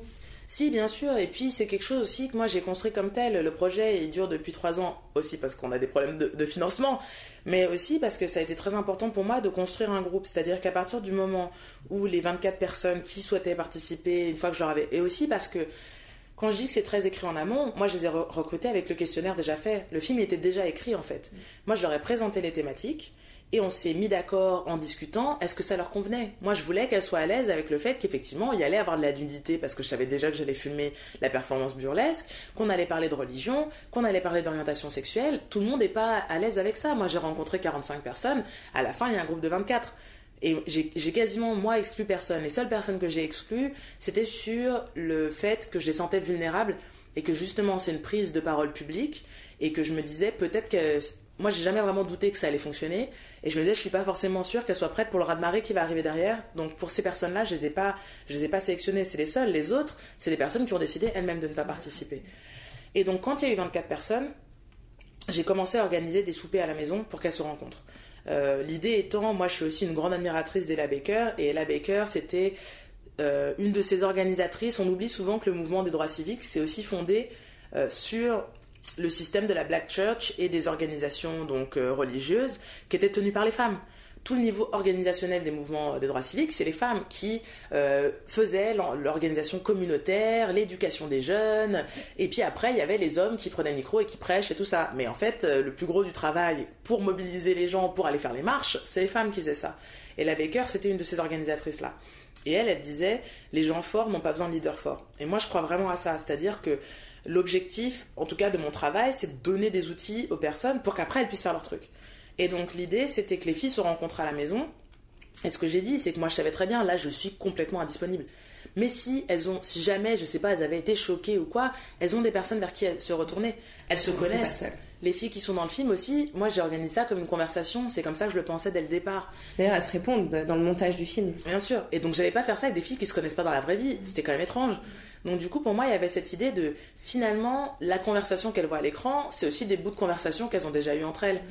Si, bien sûr. Et puis, c'est quelque chose aussi que moi, j'ai construit comme tel. Le projet, il dure depuis trois ans, aussi parce qu'on a des problèmes de, financement, mais aussi parce que ça a été très important pour moi de construire un groupe. C'est-à-dire qu'à partir du moment où les 24 personnes qui souhaitaient participer, une fois que je leur avais... Et aussi parce que quand je dis que c'est très écrit en amont, moi je les ai recrutés avec le questionnaire déjà fait. Le film était déjà écrit en fait. Moi je leur ai présenté les thématiques et on s'est mis d'accord en discutant, est-ce que ça leur convenait? Moi, je voulais qu'elles soient à l'aise avec le fait qu'effectivement, il y allait avoir de la nudité, parce que je savais déjà que j'allais filmer la performance burlesque, qu'on allait parler de religion, qu'on allait parler d'orientation sexuelle. Tout le monde n'est pas à l'aise avec ça. Moi, j'ai rencontré 45 personnes. À la fin, il y a un groupe de 24. Et j'ai quasiment, moi, exclu personne. Les seules personnes que j'ai exclues, c'était sur le fait que je les sentais vulnérables et que justement, c'est une prise de parole publique et que je me disais peut-être que moi, j'ai jamais vraiment douté que ça allait fonctionner. Et je me disais, je suis pas forcément sûre qu'elle soit prête pour le raz-de-marée qui va arriver derrière. Donc, pour ces personnes-là, je les ai pas, je les ai pas sélectionnées. C'est les seules. Les autres, c'est des personnes qui ont décidé elles-mêmes de ne pas participer. Et donc, quand il y a eu 24 personnes, j'ai commencé à organiser des soupers à la maison pour qu'elles se rencontrent. Euh, l'idée étant, moi, je suis aussi une grande admiratrice d'Ella Baker. Et Ella Baker, c'était euh, une de ces organisatrices. On oublie souvent que le mouvement des droits civiques s'est aussi fondé euh, sur le système de la Black Church et des organisations donc euh, religieuses qui étaient tenues par les femmes. Tout le niveau organisationnel des mouvements des droits civiques, c'est les femmes qui euh, faisaient l'organisation communautaire, l'éducation des jeunes, et puis après il y avait les hommes qui prenaient le micro et qui prêchent et tout ça. Mais en fait, euh, le plus gros du travail pour mobiliser les gens pour aller faire les marches, c'est les femmes qui faisaient ça. Et la Baker, c'était une de ces organisatrices là. Et elle, elle disait, les gens forts n'ont pas besoin de leaders forts. Et moi, je crois vraiment à ça, c'est-à-dire que l'objectif, en tout cas de mon travail, c'est de donner des outils aux personnes pour qu'après elles puissent faire leur truc. Et donc l'idée, c'était que les filles se rencontrent à la maison. Et ce que j'ai dit, c'est que moi je savais très bien, là je suis complètement indisponible. Mais si elles ont, si jamais, je sais pas, elles avaient été choquées ou quoi, elles ont des personnes vers qui elles se retourner. Elles se connaissent. Les filles qui sont dans le film aussi, moi j'ai organisé ça comme une conversation, c'est comme ça que je le pensais dès le départ. D'ailleurs, elles se répondent dans le montage du film. Bien sûr. Et donc j'allais pas faire ça avec des filles qui se connaissent pas dans la vraie vie. C'était quand même étrange. Donc du coup, pour moi, il y avait cette idée de finalement la conversation qu'elles voient à l'écran, c'est aussi des bouts de conversation qu'elles ont déjà eu entre elles.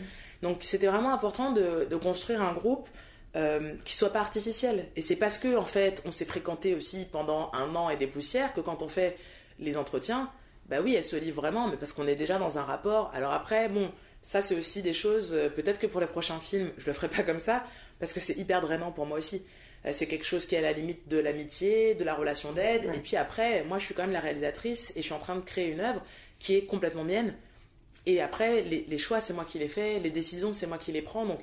Donc c'était vraiment important de, construire un groupe euh, qui soit pas artificiel. Et c'est parce que en fait, on s'est fréquenté aussi pendant un an et des poussières que quand on fait les entretiens, bah oui, elles se livrent vraiment, mais parce qu'on est déjà dans un rapport. Alors après, bon, ça c'est aussi des choses. Euh, peut-être que pour les prochains films, je le ferai pas comme ça parce que c'est hyper drainant pour moi aussi. Euh, c'est quelque chose qui est à la limite de l'amitié, de la relation d'aide. Et puis après, moi, je suis quand même la réalisatrice et je suis en train de créer une œuvre qui est complètement mienne. Et après, les, les choix, c'est moi qui les fais, les décisions, c'est moi qui les prends. Donc,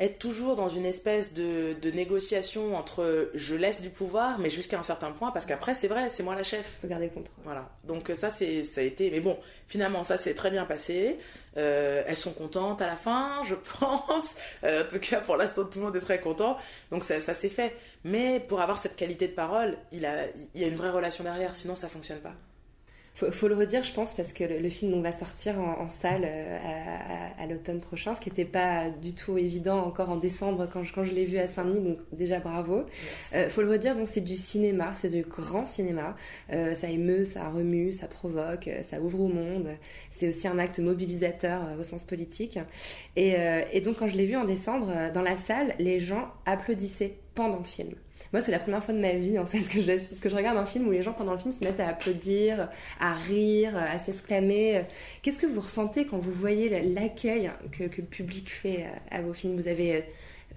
être toujours dans une espèce de, négociation entre je laisse du pouvoir, mais jusqu'à un certain point, parce qu'après, c'est vrai, c'est moi la chef. Faut garder le contrôle. Voilà. Donc ça, c'est, ça a été... Mais bon, finalement, ça s'est très bien passé. Euh, elles sont contentes à la fin, je pense. Euh, en tout cas, pour l'instant, tout le monde est très content. Donc ça, ça s'est fait. Mais pour avoir cette qualité de parole, il, a, il y a une vraie relation derrière, sinon ça fonctionne pas. Faut, faut le redire, je pense, parce que le, film va sortir en, salle euh, à, l'automne prochain, ce qui n'était pas du tout évident encore en décembre quand je, quand je l'ai vu à Saint-Denis, donc déjà bravo. Euh, faut le redire, donc c'est du cinéma, c'est du grand cinéma. Euh, ça émeut, ça remue, ça provoque, ça ouvre au monde. C'est aussi un acte mobilisateur au sens politique. Et, et donc quand je l'ai vu en décembre, dans la salle, les gens applaudissaient pendant le film. Moi, c'est la première fois de ma vie, en fait, que je, que je regarde un film où les gens, pendant le film, se mettent à applaudir, à rire, à s'exclamer. Qu'est-ce que vous ressentez quand vous voyez l'accueil que, le public fait à vos films? Vous avez euh,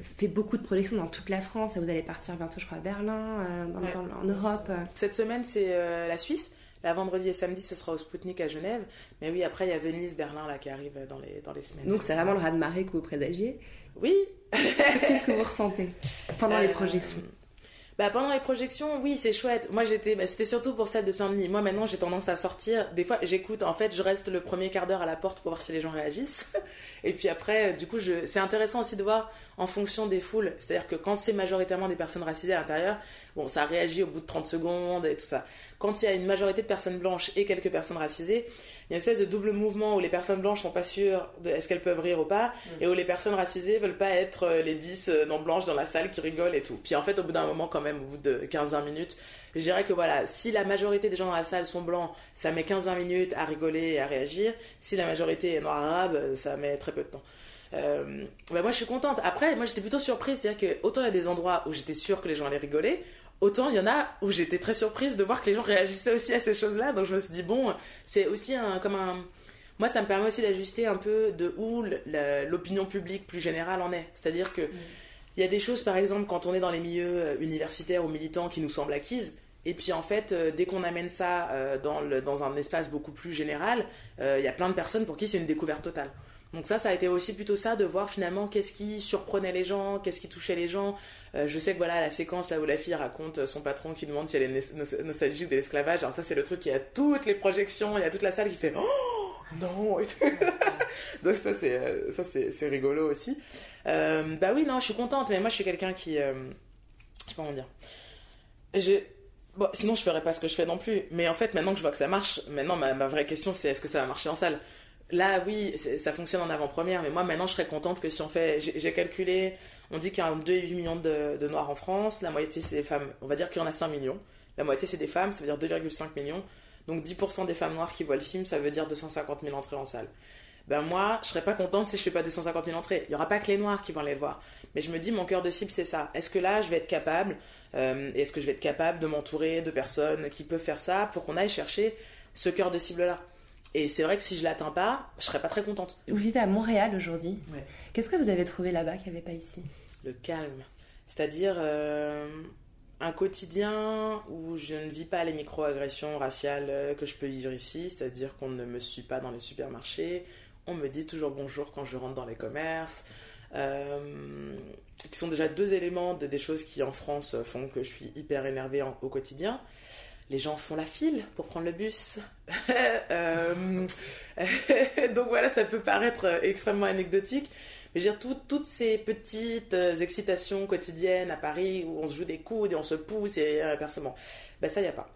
fait beaucoup de projections dans toute la France. Vous allez partir bientôt, je crois, à Berlin, euh, en Europe. Cette semaine, c'est euh, la Suisse. La vendredi et samedi, ce sera au Spoutnik à Genève. Mais oui, après, il y a Venise, Berlin, là, qui arrive dans les, dans les semaines. Donc, c'est vraiment le raz-de-marée que vous présagiez? Oui Qu'est-ce que vous ressentez pendant les projections? Bah, pendant les projections, oui, c'est chouette. Moi, j'étais, bah, c'était surtout pour celle de Saint-Denis. Moi, maintenant, j'ai tendance à sortir. Des fois, j'écoute. En fait, je reste le premier quart d'heure à la porte pour voir si les gens réagissent. Et puis après, du coup, je... c'est intéressant aussi de voir en fonction des foules. C'est-à-dire que quand c'est majoritairement des personnes racisées à l'intérieur, bon, ça réagit au bout de 30 secondes et tout ça. Quand il y a une majorité de personnes blanches et quelques personnes racisées, il y a une espèce de double mouvement où les personnes blanches sont pas sûres de est-ce qu'elles peuvent rire ou pas, et où les personnes racisées veulent pas être euh, les 10 euh, non blanches dans la salle qui rigolent et tout. Puis en fait, au bout d'un moment, quand même, au bout de 15-20 minutes, je dirais que voilà, si la majorité des gens dans la salle sont blancs, ça met 15-20 minutes à rigoler et à réagir. Si la majorité est noire arabe, ça met très peu de temps. Euh, bah moi je suis contente. Après, moi j'étais plutôt surprise, c'est-à-dire que autant il y a des endroits où j'étais sûre que les gens allaient rigoler, autant il y en a où j'étais très surprise de voir que les gens réagissaient aussi à ces choses-là. Donc je me suis dit, bon, c'est aussi un, comme un. Moi, ça me permet aussi d'ajuster un peu de où l'opinion publique plus générale en est. C'est-à-dire que. Il y a des choses, par exemple, quand on est dans les milieux euh, universitaires ou militants qui nous semblent acquises, et puis en fait, euh, dès qu'on amène ça euh, dans, le, dans, un espace beaucoup plus général, il y a plein de personnes pour qui c'est une découverte totale. Donc ça, ça a été aussi plutôt ça de voir finalement qu'est-ce qui surprenait les gens, qu'est-ce qui touchait les gens. Euh, je sais que voilà la séquence là où la fille raconte son patron qui demande si elle est nostalgique de l'esclavage. Alors ça c'est le truc qui a toutes les projections, il y a toute la salle qui fait oh non. Donc ça c'est euh, ça c'est rigolo aussi. Euh, bah oui non, je suis contente, mais moi je suis quelqu'un qui je sais pas comment dire. Bon, sinon je ferais pas ce que je fais non plus. Mais en fait maintenant que je vois que ça marche, maintenant ma, ma vraie question c'est est-ce que ça va marcher en salle? Là, oui, ça fonctionne en avant-première, mais moi, maintenant, je serais contente que si on fait. J'ai calculé, on dit qu'il y a 2,8 millions de, Noirs en France, la moitié, c'est des femmes. On va dire qu'il y en a 5 millions. La moitié, c'est des femmes, ça veut dire 2,5 millions. Donc 10% des femmes noires qui voient le film, ça veut dire 250 000 entrées en salle. Ben moi, je serais pas contente si je fais pas 250 000 entrées. Il y aura pas que les noirs qui vont aller le voir. Mais je me dis, mon cœur de cible, c'est ça. Est-ce que là, je vais être capable, euh, est-ce que je vais être capable de m'entourer de personnes qui peuvent faire ça pour qu'on aille chercher ce cœur de cible-là? Et c'est vrai que si je l'atteins pas, je serais pas très contente. Vous vivez à Montréal aujourd'hui. Qu'est-ce que vous avez trouvé là-bas qu'il n'y avait pas ici? Le calme. C'est-à-dire euh, un quotidien où je ne vis pas les micro-agressions raciales euh, que je peux vivre ici. C'est-à-dire qu'on ne me suit pas dans les supermarchés. On me dit toujours bonjour quand je rentre dans les commerces. Euh, qui sont déjà deux éléments de des choses qui en France font que je suis hyper énervée au quotidien les gens font la file pour prendre le bus. Donc voilà, ça peut paraître extrêmement anecdotique. Je veux dire, toutes ces petites euh, excitations quotidiennes à Paris où on se joue des coudes et on se pousse et euh, inversement, ben ça, il n'y a pas.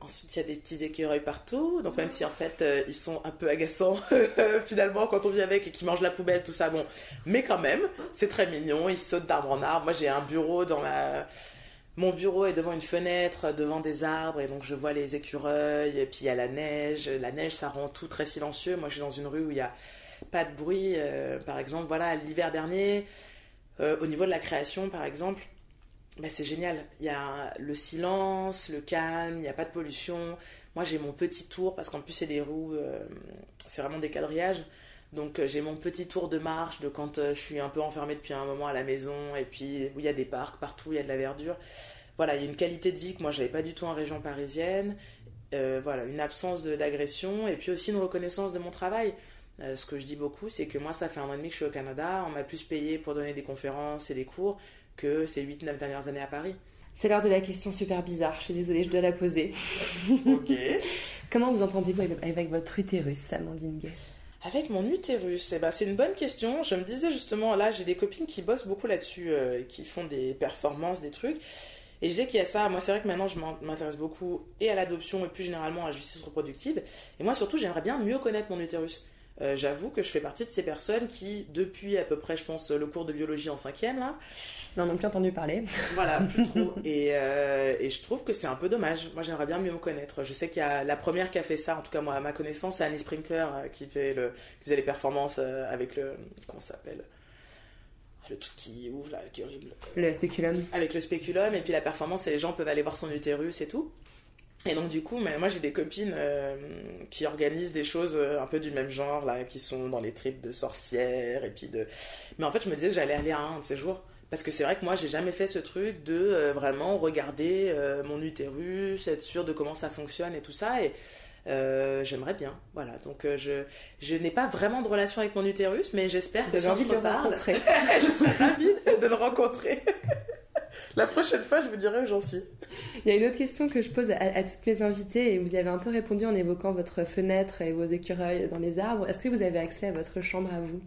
ensuite, il y a des petits écureuils partout. Donc, même si en fait, ils sont un peu agaçants finalement quand on vit avec et qu'ils mangent la poubelle, tout ça, bon. Mais quand même, c'est très mignon. Ils sautent d'arbre en arbre. Moi, j'ai un bureau dans ma mon bureau est devant une fenêtre, devant des arbres, et donc je vois les écureuils, et puis il y a la neige. La neige, ça rend tout très silencieux. Moi, je suis dans une rue où il n'y a pas de bruit. Euh, par exemple, voilà, l'hiver dernier, euh, au niveau de la création, par exemple, bah, c'est génial. Il y a le silence, le calme, il n'y a pas de pollution. Moi, j'ai mon petit tour, parce qu'en plus, c'est des roues, euh, c'est vraiment des quadrillages. Donc j'ai mon petit tour de marche de quand je suis un peu enfermée depuis un moment à la maison et puis où il y a des parcs partout, il y a de la verdure. Voilà, il y a une qualité de vie que moi j'avais pas du tout en région parisienne. Voilà, une absence d'agression et puis aussi une reconnaissance de mon travail. Ce que je dis beaucoup, c'est que moi ça fait un an et demi que je suis au Canada, on m'a plus payé pour donner des conférences et des cours que ces 8-9 dernières années à Paris. C'est l'heure de la question super bizarre, je suis désolée, je dois la poser. ok. Comment vous entendez-vous avec votre utérus, Amandine Gay? Avec mon utérus, eh ben, c'est une bonne question. Je me disais justement, là, j'ai des copines qui bossent beaucoup là-dessus, euh, qui font des performances, des trucs. Et je disais qu'il y a ça. Moi, c'est vrai que maintenant, je m'intéresse beaucoup et à l'adoption et plus généralement à la justice reproductive. Et moi, surtout, j'aimerais bien mieux connaître mon utérus. Euh, j'avoue que je fais partie de ces personnes qui, depuis à peu près, je pense, le cours de biologie en cinquième, là, n'en ont plus entendu parler. Voilà, plus trop. Et, euh, et, je trouve que c'est un peu dommage. Moi, j'aimerais bien mieux me connaître. Je sais qu'il y a la première qui a fait ça, en tout cas, moi, à ma connaissance, c'est Annie Sprinkler euh, qui, fait le, qui faisait les performances avec le. Comment ça s'appelle le truc qui ouvre là, qui est horrible. Le spéculum. Avec le spéculum, et puis la performance, et les gens peuvent aller voir son utérus et tout. Et donc du coup, moi j'ai des copines euh, qui organisent des choses euh, un peu du même genre là, qui sont dans les tripes de sorcières et puis de. Mais en fait, je me disais que j'allais aller à un de ces jours parce que c'est vrai que moi j'ai jamais fait ce truc de euh, vraiment regarder mon utérus, être sûr de comment ça fonctionne et tout ça et j'aimerais bien. Voilà, donc je je n'ai pas vraiment de relation avec mon utérus, mais j'espère que on se reparle, je serais ravie de le rencontrer. La prochaine fois, je vous dirai où j'en suis. Il y a une autre question que je pose à, à toutes mes invités et vous y avez un peu répondu en évoquant votre fenêtre et vos écureuils dans les arbres. Est-ce que vous avez accès à votre chambre à vous?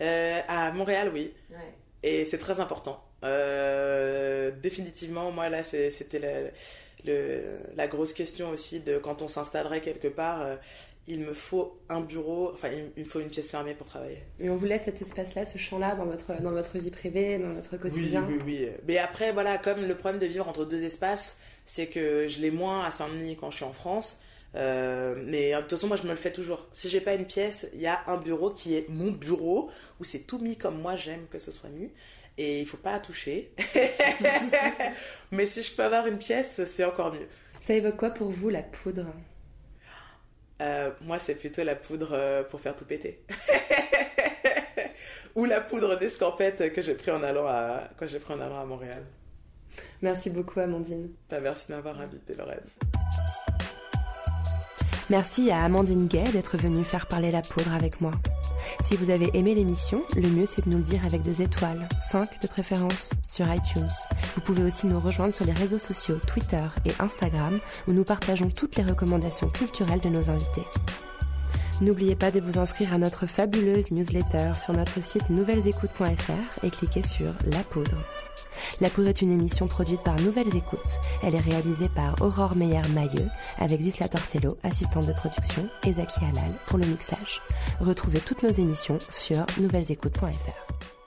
Euh, à Montréal, oui. Ouais. Et c'est très important. Euh, définitivement, moi, là, c'était la grosse question aussi de quand on s'installerait quelque part. euh, il me faut un bureau, enfin, il, me faut une pièce fermée pour travailler. Et on vous laisse cet espace-là, ce champ-là dans votre, dans votre vie privée, dans votre quotidien Oui, oui, oui. Mais après, voilà, comme le problème de vivre entre deux espaces, c'est que je l'ai moins à Saint-Denis quand je suis en France. Euh, mais de toute façon, moi, je me le fais toujours. Si j'ai pas une pièce, il y a un bureau qui est mon bureau, où c'est tout mis comme moi j'aime que ce soit mis. Et il faut pas toucher. mais si je peux avoir une pièce, c'est encore mieux. Ça évoque quoi pour vous la poudre? Euh, moi, c'est plutôt la poudre euh, pour faire tout péter. Ou la poudre d'escampette que j'ai pris en allant à, j'ai pris en allant à Montréal. Merci beaucoup Amandine. Bah, merci de m'avoir invité, Lorraine. Merci à Amandine Gay d'être venue faire parler la poudre avec moi. Si vous avez aimé l'émission, le mieux c'est de nous le dire avec des étoiles, 5 de préférence, sur iTunes. Vous pouvez aussi nous rejoindre sur les réseaux sociaux Twitter et Instagram où nous partageons toutes les recommandations culturelles de nos invités. N'oubliez pas de vous inscrire à notre fabuleuse newsletter sur notre site nouvellesécoutes.fr et cliquez sur La Poudre. La Poudre est une émission produite par Nouvelles Écoutes. Elle est réalisée par Aurore Meyer-Mailleux avec Zisla Tortello, assistante de production, et Zaki Halal pour le mixage. Retrouvez toutes nos émissions sur nouvellesécoutes.fr.